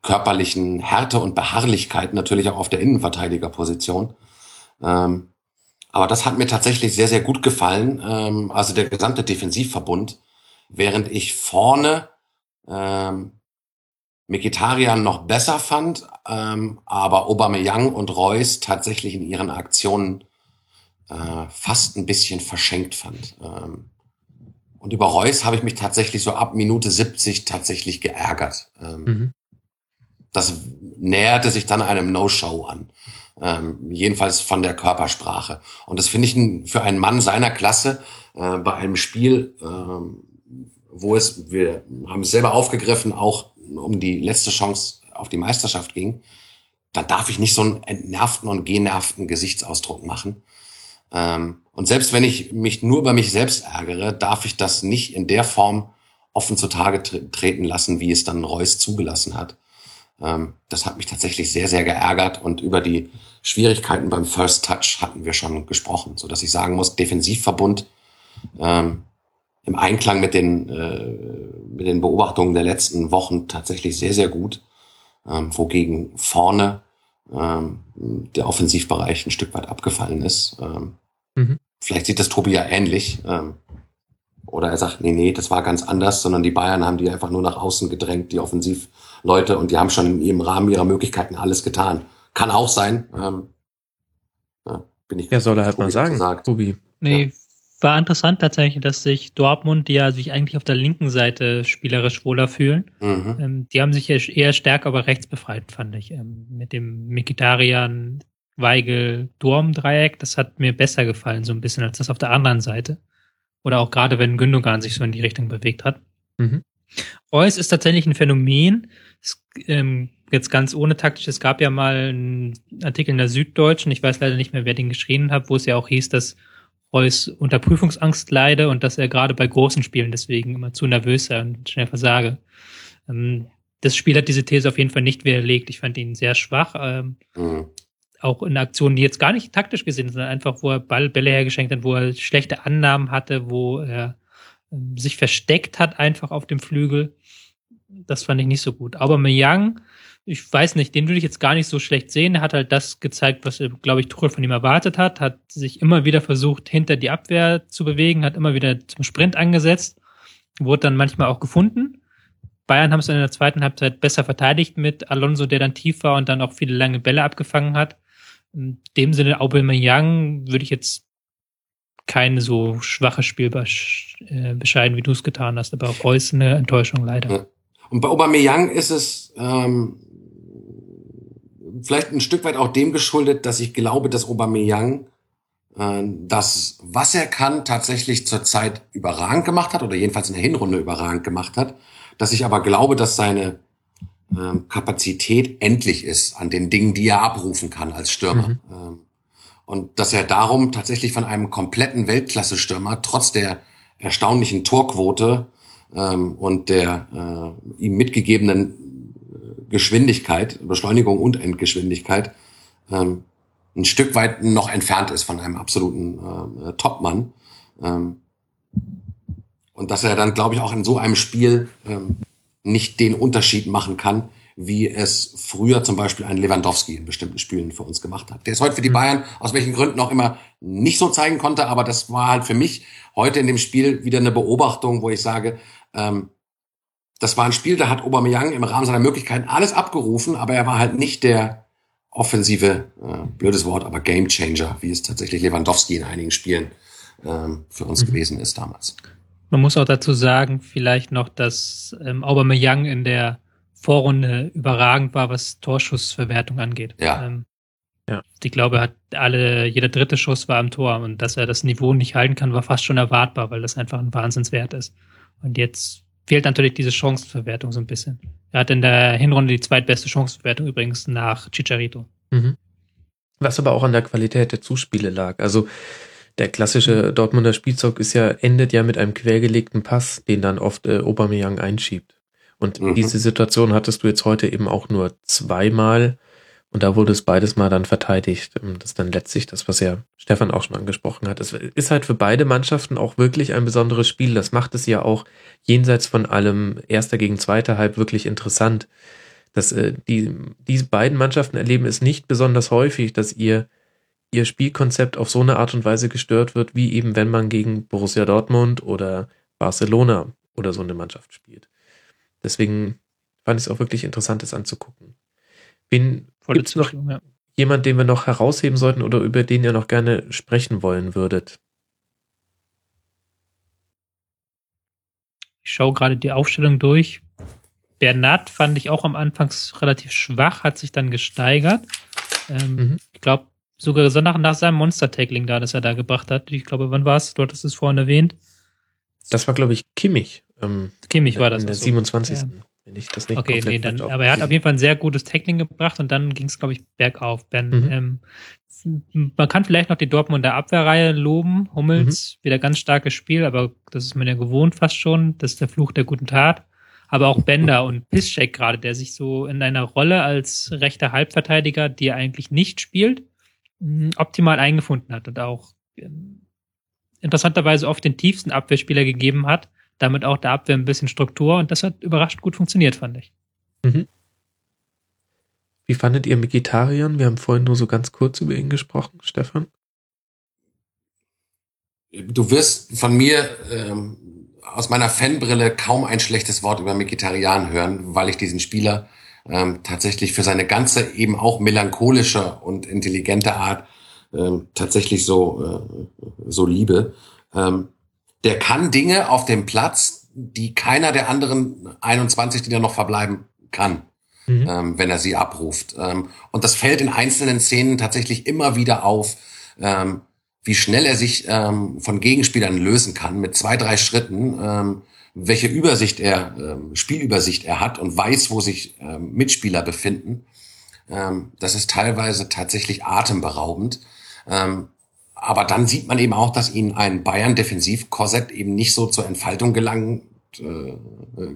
körperlichen Härte und Beharrlichkeit natürlich auch auf der Innenverteidigerposition. Ähm, aber das hat mir tatsächlich sehr, sehr gut gefallen. Ähm, also der gesamte Defensivverbund, während ich vorne ähm, Mikitarian noch besser fand, ähm, aber Aubameyang und Reus tatsächlich in ihren Aktionen äh, fast ein bisschen verschenkt fand. Ähm, und über Reus habe ich mich tatsächlich so ab Minute 70 tatsächlich geärgert. Ähm, mhm. Das näherte sich dann einem No-Show an. Ähm, jedenfalls von der Körpersprache. Und das finde ich für einen Mann seiner Klasse äh, bei einem Spiel, äh, wo es, wir haben es selber aufgegriffen, auch um die letzte Chance auf die Meisterschaft ging, da darf ich nicht so einen entnervten und genervten Gesichtsausdruck machen. Ähm, und selbst wenn ich mich nur über mich selbst ärgere, darf ich das nicht in der Form offen zutage treten lassen, wie es dann Reus zugelassen hat. Ähm, das hat mich tatsächlich sehr, sehr geärgert und über die Schwierigkeiten beim First Touch hatten wir schon gesprochen, so dass ich sagen muss, Defensivverbund ähm, im Einklang mit den, äh, mit den Beobachtungen der letzten Wochen tatsächlich sehr, sehr gut, ähm, wogegen vorne ähm, der Offensivbereich ein Stück weit abgefallen ist. Ähm, mhm. Vielleicht sieht das Tobi ja ähnlich. Ähm, oder er sagt, nee, nee, das war ganz anders, sondern die Bayern haben die einfach nur nach außen gedrängt, die Offensivleute, und die haben schon im Rahmen ihrer Möglichkeiten alles getan. Kann auch sein. Ähm, ja, bin ich. Ja, soll er halt mal sagen, gesagt. Tobi. Nee, ja. war interessant tatsächlich, dass sich Dortmund, die ja sich eigentlich auf der linken Seite spielerisch wohler fühlen, mhm. ähm, die haben sich eher stärker aber rechts befreit, fand ich. Ähm, mit dem Mikitarian, Weigel, Durm-Dreieck, das hat mir besser gefallen, so ein bisschen als das auf der anderen Seite. Oder auch gerade, wenn Gündogan sich so in die Richtung bewegt hat. Mhm. Reus ist tatsächlich ein Phänomen. Es, ähm, jetzt ganz ohne taktisch. Es gab ja mal einen Artikel in der Süddeutschen, ich weiß leider nicht mehr, wer den geschrieben hat, wo es ja auch hieß, dass Reus unter Prüfungsangst leide und dass er gerade bei großen Spielen deswegen immer zu nervös sei und schnell versage. Ähm, das Spiel hat diese These auf jeden Fall nicht widerlegt. Ich fand ihn sehr schwach. Ähm, mhm auch in Aktionen, die jetzt gar nicht taktisch gesehen sind, sondern einfach, wo er Ball, Bälle hergeschenkt hat, wo er schlechte Annahmen hatte, wo er ähm, sich versteckt hat einfach auf dem Flügel. Das fand ich nicht so gut. Aber Meyang, ich weiß nicht, den würde ich jetzt gar nicht so schlecht sehen. Er hat halt das gezeigt, was, glaube ich, Tuchel von ihm erwartet hat, hat sich immer wieder versucht, hinter die Abwehr zu bewegen, hat immer wieder zum Sprint angesetzt, wurde dann manchmal auch gefunden. Bayern haben es in der zweiten Halbzeit besser verteidigt mit Alonso, der dann tief war und dann auch viele lange Bälle abgefangen hat. In dem Sinne, Aubameyang würde ich jetzt keine so schwache Spiel äh, bescheiden, wie du es getan hast, aber auch Reus eine Enttäuschung leider. Ja. Und bei Aubameyang ist es ähm, vielleicht ein Stück weit auch dem geschuldet, dass ich glaube, dass Aubameyang äh, das, was er kann, tatsächlich zurzeit überragend gemacht hat oder jedenfalls in der Hinrunde überragend gemacht hat. Dass ich aber glaube, dass seine ähm, Kapazität endlich ist an den Dingen, die er abrufen kann als Stürmer. Mhm. Ähm, und dass er darum tatsächlich von einem kompletten Weltklasse-Stürmer trotz der erstaunlichen Torquote ähm, und der äh, ihm mitgegebenen äh, Geschwindigkeit, Beschleunigung und Endgeschwindigkeit ähm, ein Stück weit noch entfernt ist von einem absoluten äh, Topmann. Ähm, und dass er dann, glaube ich, auch in so einem Spiel ähm, nicht den Unterschied machen kann, wie es früher zum Beispiel ein Lewandowski in bestimmten Spielen für uns gemacht hat. Der ist heute für die mhm. Bayern aus welchen Gründen auch immer nicht so zeigen konnte, aber das war halt für mich heute in dem Spiel wieder eine Beobachtung, wo ich sage, ähm, das war ein Spiel, da hat Aubameyang im Rahmen seiner Möglichkeiten alles abgerufen, aber er war halt nicht der offensive, äh, blödes Wort, aber Gamechanger, wie es tatsächlich Lewandowski in einigen Spielen ähm, für uns mhm. gewesen ist damals. Man muss auch dazu sagen, vielleicht noch, dass ähm, Aubameyang in der Vorrunde überragend war, was Torschussverwertung angeht. Ja. Ähm, ja. Ich glaube, hat alle, jeder dritte Schuss war am Tor und dass er das Niveau nicht halten kann, war fast schon erwartbar, weil das einfach ein Wahnsinnswert ist. Und jetzt fehlt natürlich diese Chancenverwertung so ein bisschen. Er hat in der Hinrunde die zweitbeste Chancenverwertung übrigens nach Chicharito. Mhm. Was aber auch an der Qualität der Zuspiele lag. Also Der klassische Dortmunder Spielzug ist ja, endet ja mit einem quergelegten Pass, den dann oft äh, Aubameyang einschiebt. Und Mhm. diese Situation hattest du jetzt heute eben auch nur zweimal. Und da wurde es beides mal dann verteidigt. Ähm, Das ist dann letztlich das, was ja Stefan auch schon angesprochen hat. Es ist halt für beide Mannschaften auch wirklich ein besonderes Spiel. Das macht es ja auch jenseits von allem erster gegen zweiter Halb wirklich interessant. Dass äh, die, diese beiden Mannschaften erleben es nicht besonders häufig, dass ihr ihr Spielkonzept auf so eine Art und Weise gestört wird, wie eben wenn man gegen Borussia Dortmund oder Barcelona oder so eine Mannschaft spielt. Deswegen fand ich es auch wirklich interessant, das anzugucken. Wen Volle gibt's noch ja. jemand, den wir noch herausheben sollten oder über den ihr noch gerne sprechen wollen würdet? Ich schaue gerade die Aufstellung durch. Bernat fand ich auch am Anfang relativ schwach, hat sich dann gesteigert. Ähm, Mhm. Ich glaube, sogar so nach, nach seinem Monster-Tackling da, das er da gebracht hat. Ich glaube, wann war es? Du hattest es vorhin erwähnt. Das war, glaube ich, Kimmich. Ähm, Kimmich war das. In der so. 27. Ja. Wenn ich das nicht Okay, nee, dann, aber er hat auf jeden Fall ein sehr gutes Tackling gebracht und dann ging es, glaube ich, bergauf. Ben, Mhm. ähm, man kann vielleicht noch die Dortmunder Abwehrreihe loben. Hummels, Mhm. wieder ganz starkes Spiel, aber das ist man ja gewohnt fast schon. Das ist der Fluch der guten Tat. Aber auch Bender und Piszczek gerade, der sich so in einer Rolle als rechter Halbverteidiger, die er eigentlich nicht spielt, mh, optimal eingefunden hat und auch ähm, interessanterweise oft den tiefsten Abwehrspieler gegeben hat, damit auch der Abwehr ein bisschen Struktur und das hat überraschend gut funktioniert, fand ich. Wie fandet ihr Mikitarian? Wir haben vorhin nur so ganz kurz über ihn gesprochen, Stefan. Du wirst von mir ähm, aus meiner Fanbrille kaum ein schlechtes Wort über Mikitarian hören, weil ich diesen Spieler ähm, tatsächlich für seine ganze eben auch melancholische und intelligente Art ähm, tatsächlich so äh, so liebe. Ähm, der kann Dinge auf dem Platz, die keiner der anderen 21, die da noch verbleiben, kann Mhm. ähm, wenn er sie abruft. Ähm, und das fällt in einzelnen Szenen tatsächlich immer wieder auf, ähm, wie schnell er sich ähm, von Gegenspielern lösen kann mit zwei, drei Schritten, ähm, welche Übersicht er, ähm, Spielübersicht er hat und weiß, wo sich Mitspieler befinden. Das ist teilweise tatsächlich atemberaubend. Ähm, aber dann sieht man eben auch, dass ihn ein Bayern-Defensivkorsett eben nicht so zur Entfaltung gelangen, äh,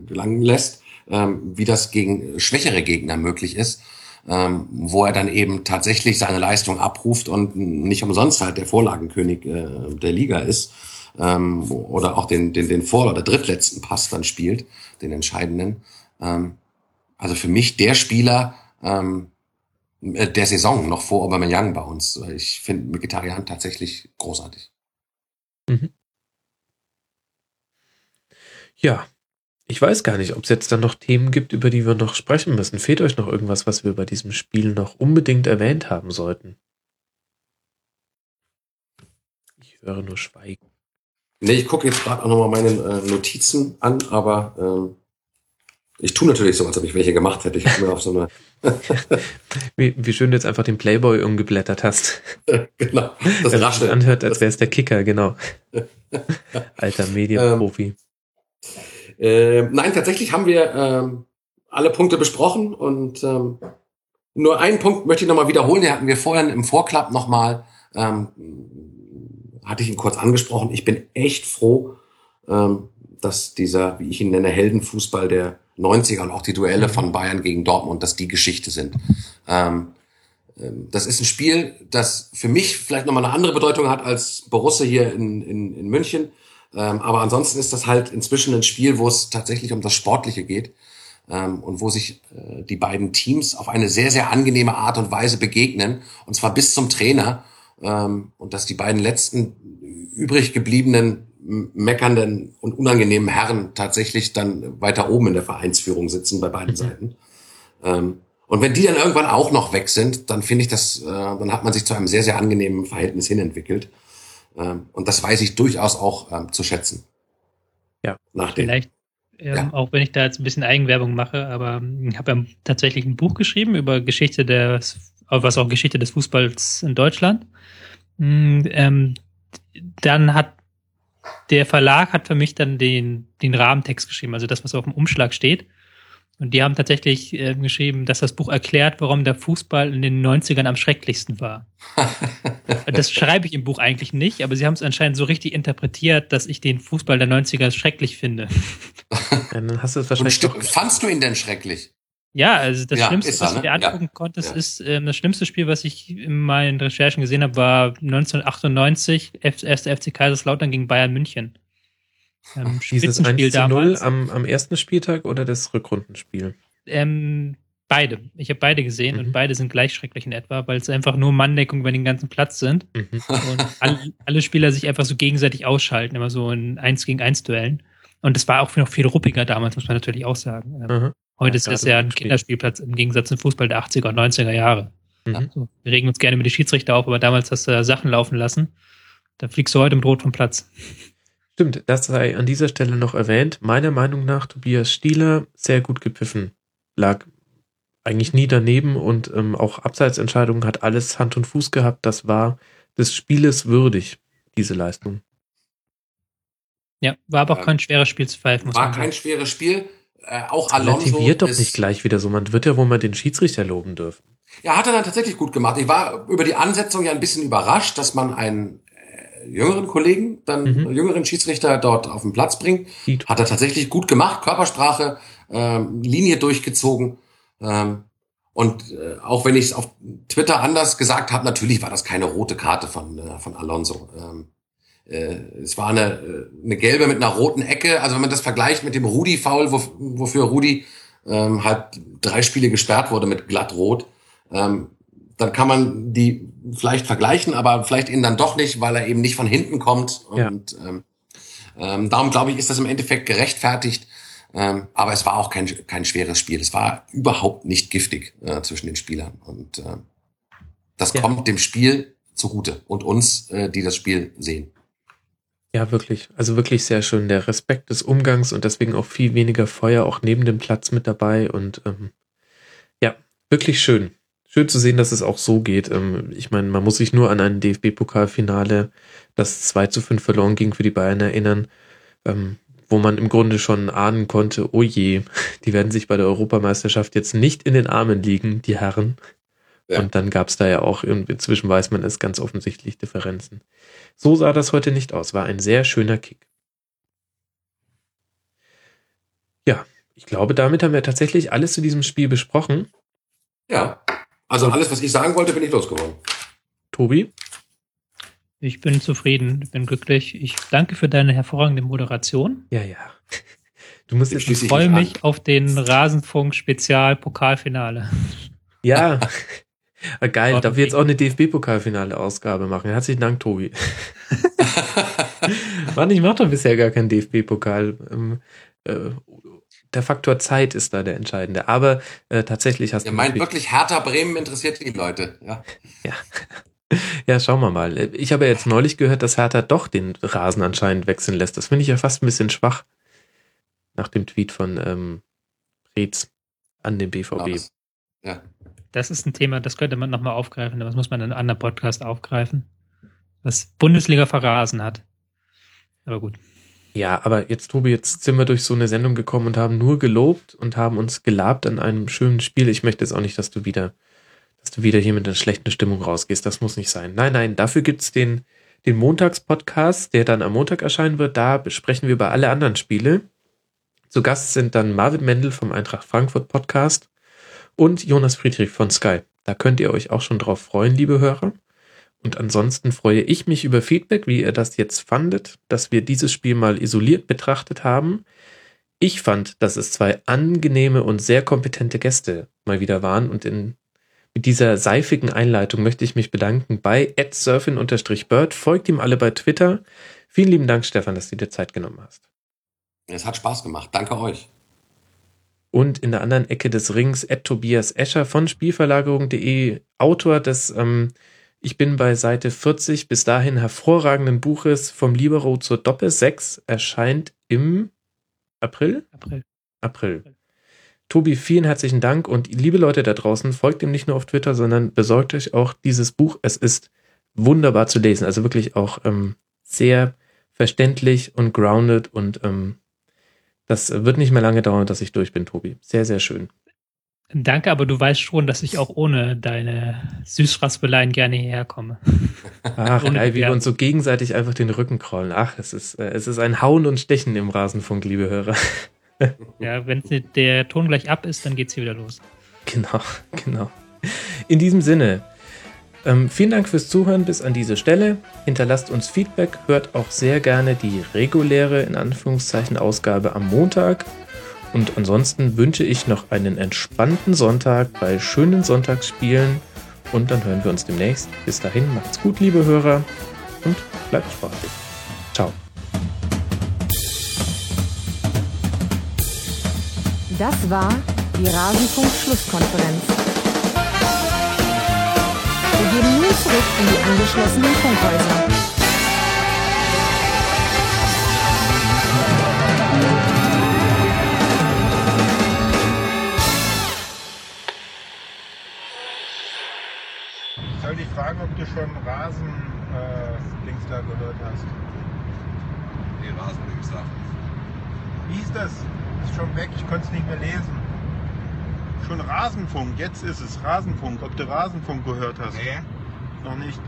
gelangen lässt, ähm, wie das gegen schwächere Gegner möglich ist, ähm, wo er dann eben tatsächlich seine Leistung abruft und nicht umsonst halt der Vorlagenkönig äh, der Liga ist ähm, oder auch den, den, den vor- oder drittletzten Pass dann spielt, den entscheidenden. Ähm, also für mich der Spieler ähm, äh, der Saison noch vor Aubameyang bei uns. Ich finde Mkhitaryan tatsächlich großartig. Ja, ich weiß gar nicht, ob es jetzt dann noch Themen gibt, über die wir noch sprechen müssen. Fehlt euch noch irgendwas, was wir bei diesem Spiel noch unbedingt erwähnt haben sollten? Ich höre nur Schweigen. Nee, ich gucke jetzt gerade auch nochmal meine äh, Notizen an, aber ähm, ich tue natürlich so, als ob ich welche gemacht hätte. Ich habe mir auf so eine, Wie, wie schön du jetzt einfach den Playboy umgeblättert hast. genau, das Das Rascheln. anhört, als wäre es der Kicker, genau. Alter Medienprofi. Äh, nein, tatsächlich haben wir ähm, alle Punkte besprochen und ähm, nur einen Punkt möchte ich nochmal wiederholen. Den hatten wir vorhin im Vorklapp nochmal, ähm, hatte ich ihn kurz angesprochen. Ich bin echt froh, ähm, dass dieser, wie ich ihn nenne, Heldenfußball der 90er und auch die Duelle von Bayern gegen Dortmund, dass die Geschichte sind. Ähm, ähm, das ist ein Spiel, das für mich vielleicht nochmal eine andere Bedeutung hat als Borussia hier in, in, in München. Ähm, aber ansonsten ist das halt inzwischen ein Spiel, wo es tatsächlich um das Sportliche geht ähm, und wo sich äh, die beiden Teams auf eine sehr, sehr angenehme Art und Weise begegnen. Und zwar bis zum Trainer. Ähm, und dass die beiden letzten übrig gebliebenen, meckernden und unangenehmen Herren tatsächlich dann weiter oben in der Vereinsführung sitzen bei beiden Seiten. Ähm, und wenn die dann irgendwann auch noch weg sind, dann finde ich das, äh, dann hat man sich zu einem sehr, sehr angenehmen Verhältnis hinentwickelt. Ähm, und das weiß ich durchaus auch ähm, zu schätzen. Ja. Nach dem. Vielleicht, ähm, Ja. auch wenn ich da jetzt ein bisschen Eigenwerbung mache, aber ähm, ich habe ja tatsächlich ein Buch geschrieben über Geschichte des, was auch Geschichte des Fußballs in Deutschland. Ähm, dann hat der Verlag hat für mich dann den, den Rahmentext geschrieben, also das, was auf dem Umschlag steht. Und die haben tatsächlich äh, geschrieben, dass das Buch erklärt, warum der Fußball in den 90ern am schrecklichsten war. das schreibe ich im Buch eigentlich nicht, aber sie haben es anscheinend so richtig interpretiert, dass ich den Fußball der 90er schrecklich finde. Ja, dann hast du es wahrscheinlich Und fandst du ihn denn schrecklich? Ja, also das Ja, Schlimmste, er, was du ne? dir angucken Ja. konntest, Ja. ist ähm, das schlimmste Spiel, was ich in meinen Recherchen gesehen habe, war 1998, F erste FC Kaiserslautern gegen Bayern München. Ähm, dieses Spitzenspiel 1 zu 0 damals. am, am ersten Spieltag oder das Rückrundenspiel? Ähm, beide. Ich habe beide gesehen Mhm. und beide sind gleich schrecklich in etwa, weil es einfach nur Manndeckung über den ganzen Platz sind Mhm. und alle, alle Spieler sich einfach so gegenseitig ausschalten, immer so in 1 gegen 1 Duellen. Und es war auch noch viel ruppiger damals, muss man natürlich auch sagen. Aha. Heute Ja, ist das gerade ja ein Spiel. Kinderspielplatz im Gegensatz zum Fußball der 80er und 90er Jahre. Mhm. So, wir regen uns gerne mit die Schiedsrichter auf, aber damals hast du da Sachen laufen lassen. Da fliegst du heute mit Rot vom Platz. Stimmt, das sei an dieser Stelle noch erwähnt. Meiner Meinung nach Tobias Stieler sehr gut gepfiffen. Lag eigentlich nie daneben und ähm, auch Abseitsentscheidungen hat alles Hand und Fuß gehabt. Das war des Spieles würdig, diese Leistung. Ja, war aber auch kein schweres Spiel zu pfeifen, muss War kein schweres Spiel. Äh, auch Alonso Relativiert doch ist, nicht gleich wieder so. Man wird ja wohl mal den Schiedsrichter loben dürfen. Ja, hat er dann tatsächlich gut gemacht. Ich war über die Ansetzung ja ein bisschen überrascht, dass man einen äh, jüngeren Kollegen, dann Mhm. jüngeren Schiedsrichter dort auf den Platz bringt. Tito. Hat er tatsächlich gut gemacht, Körpersprache, ähm, Linie durchgezogen. Ähm, und äh, auch wenn ich es auf Twitter anders gesagt habe, natürlich war das keine rote Karte von, äh, von Alonso. Ähm, äh, es war eine, äh, eine gelbe mit einer roten Ecke. Also wenn man das vergleicht mit dem Rudi-Foul, wo, wofür Rudi ähm, halt drei Spiele gesperrt wurde mit glatt rot, ähm, dann kann man die vielleicht vergleichen, aber vielleicht ihn dann doch nicht, weil er eben nicht von hinten kommt. Ja. Und ähm, ähm, darum glaube ich, ist das im Endeffekt gerechtfertigt. Ähm, aber es war auch kein, kein schweres Spiel. Es war überhaupt nicht giftig äh, zwischen den Spielern. Und äh, das Ja. kommt dem Spiel zugute und uns, äh, die das Spiel sehen. Ja, wirklich. Also wirklich sehr schön. Der Respekt des Umgangs und deswegen auch viel weniger Feuer auch neben dem Platz mit dabei. Und ähm, ja, wirklich schön. Schön zu sehen, dass es auch so geht. Ähm, ich meine, man muss sich nur an ein DFB-Pokalfinale, das 2 zu 5 verloren ging für die Bayern erinnern, ähm, wo man im Grunde schon ahnen konnte, oh je, die werden sich bei der Europameisterschaft jetzt nicht in den Armen liegen, die Herren. Ja. Und dann gab es da ja auch, inzwischen weiß man es ganz offensichtlich, Differenzen. So sah das heute nicht aus. War ein sehr schöner Kick. Ja, ich glaube, damit haben wir tatsächlich alles zu diesem Spiel besprochen. Ja. Also alles, was ich sagen wollte, bin ich losgeworden. Tobi? Ich bin zufrieden, ich bin glücklich. Ich danke für deine hervorragende Moderation. Ja, ja. Du musst jetzt. Ich ich freue mich mich auf den Rasenfunk-Spezial-Pokalfinale. Ja. Ah, Geil, War darf ich jetzt auch eine DFB-Pokalfinale-Ausgabe machen. Herzlichen Dank, Tobi. Mann, ich mache doch bisher gar keinen DFB-Pokal. Ähm, äh, der Faktor Zeit ist da der entscheidende. Aber äh, tatsächlich hast Ihr du. meint wirklich, Hertha Bremen interessiert die Leute. Ja. Ja. Ja, schauen wir mal. Ich habe ja jetzt neulich gehört, dass Hertha doch den Rasen anscheinend wechseln lässt. Das finde ich ja fast ein bisschen schwach. Nach dem Tweet von ähm, Reetz an den BVB. das. Ja. Das ist ein Thema, das könnte man nochmal aufgreifen, das muss man in einem anderen Podcast aufgreifen. Was Bundesliga verrasen hat. Aber gut. Ja, aber jetzt, Tobi, jetzt sind wir durch so eine Sendung gekommen und haben nur gelobt und haben uns gelabt an einem schönen Spiel. Ich möchte jetzt auch nicht, dass du wieder, dass du wieder hier mit einer schlechten Stimmung rausgehst. Das muss nicht sein. Nein, nein, dafür gibt's den, den Montagspodcast, der dann am Montag erscheinen wird. Da besprechen wir über alle anderen Spiele. Zu Gast sind dann Marvin Mendel vom Eintracht Frankfurt Podcast und Jonas Friedrich von Sky. Da könnt ihr euch auch schon drauf freuen, liebe Hörer. Und ansonsten freue ich mich über Feedback, wie ihr das jetzt fandet, dass wir dieses Spiel mal isoliert betrachtet haben. Ich fand, dass es zwei angenehme und sehr kompetente Gäste mal wieder waren und in, mit dieser seifigen Einleitung möchte ich mich bedanken bei surfin-bird. Folgt ihm alle bei Twitter. Vielen lieben Dank, Stefan, dass du dir Zeit genommen hast. Es hat Spaß gemacht. Danke euch. Und in der anderen Ecke des Rings Ed Tobias Escher von Spielverlagerung.de, Autor des ähm, Ich bin bei Seite 40 bis dahin hervorragenden Buches vom Libero zur Doppel 6 erscheint im April? April. April. Tobi, vielen herzlichen Dank und liebe Leute da draußen, folgt ihm nicht nur auf Twitter, sondern besorgt euch auch dieses Buch. Es ist wunderbar zu lesen, also wirklich auch ähm, sehr verständlich und grounded und ähm, Das wird nicht mehr lange dauern, dass ich durch bin, Tobi. Sehr, sehr schön. Danke, aber du weißt schon, dass ich auch ohne deine Süßraspeleien gerne hierher komme. Ach, geil, wie wir uns so gegenseitig einfach den Rücken krollen. Ach, es ist, äh, es ist ein Hauen und Stechen im Rasenfunk, liebe Hörer. Ja, wenn der Ton gleich ab ist, dann geht's hier wieder los. Genau, genau. In diesem Sinne, ähm, vielen Dank fürs Zuhören bis an diese Stelle. Hinterlasst uns Feedback, hört auch sehr gerne die reguläre, in Anführungszeichen, Ausgabe am Montag. Und ansonsten wünsche ich noch einen entspannten Sonntag bei schönen Sonntagsspielen. Und dann hören wir uns demnächst. Bis dahin, macht's gut, liebe Hörer, und bleibt sportlich. Ciao. Das war die Rasenfunk-Schlusskonferenz. Wir gehen nun zurück in die angeschlossenen Funkhäuser. Ich soll dich fragen, ob du schon Rasen äh, links da gehört hast. Nee, Rasenlinksach. Wie hieß das? Ist schon weg, ich konnte es nicht mehr lesen. Schon Rasenfunk, jetzt ist es Rasenfunk. Ob du Rasenfunk gehört hast? Nee, Noch nicht.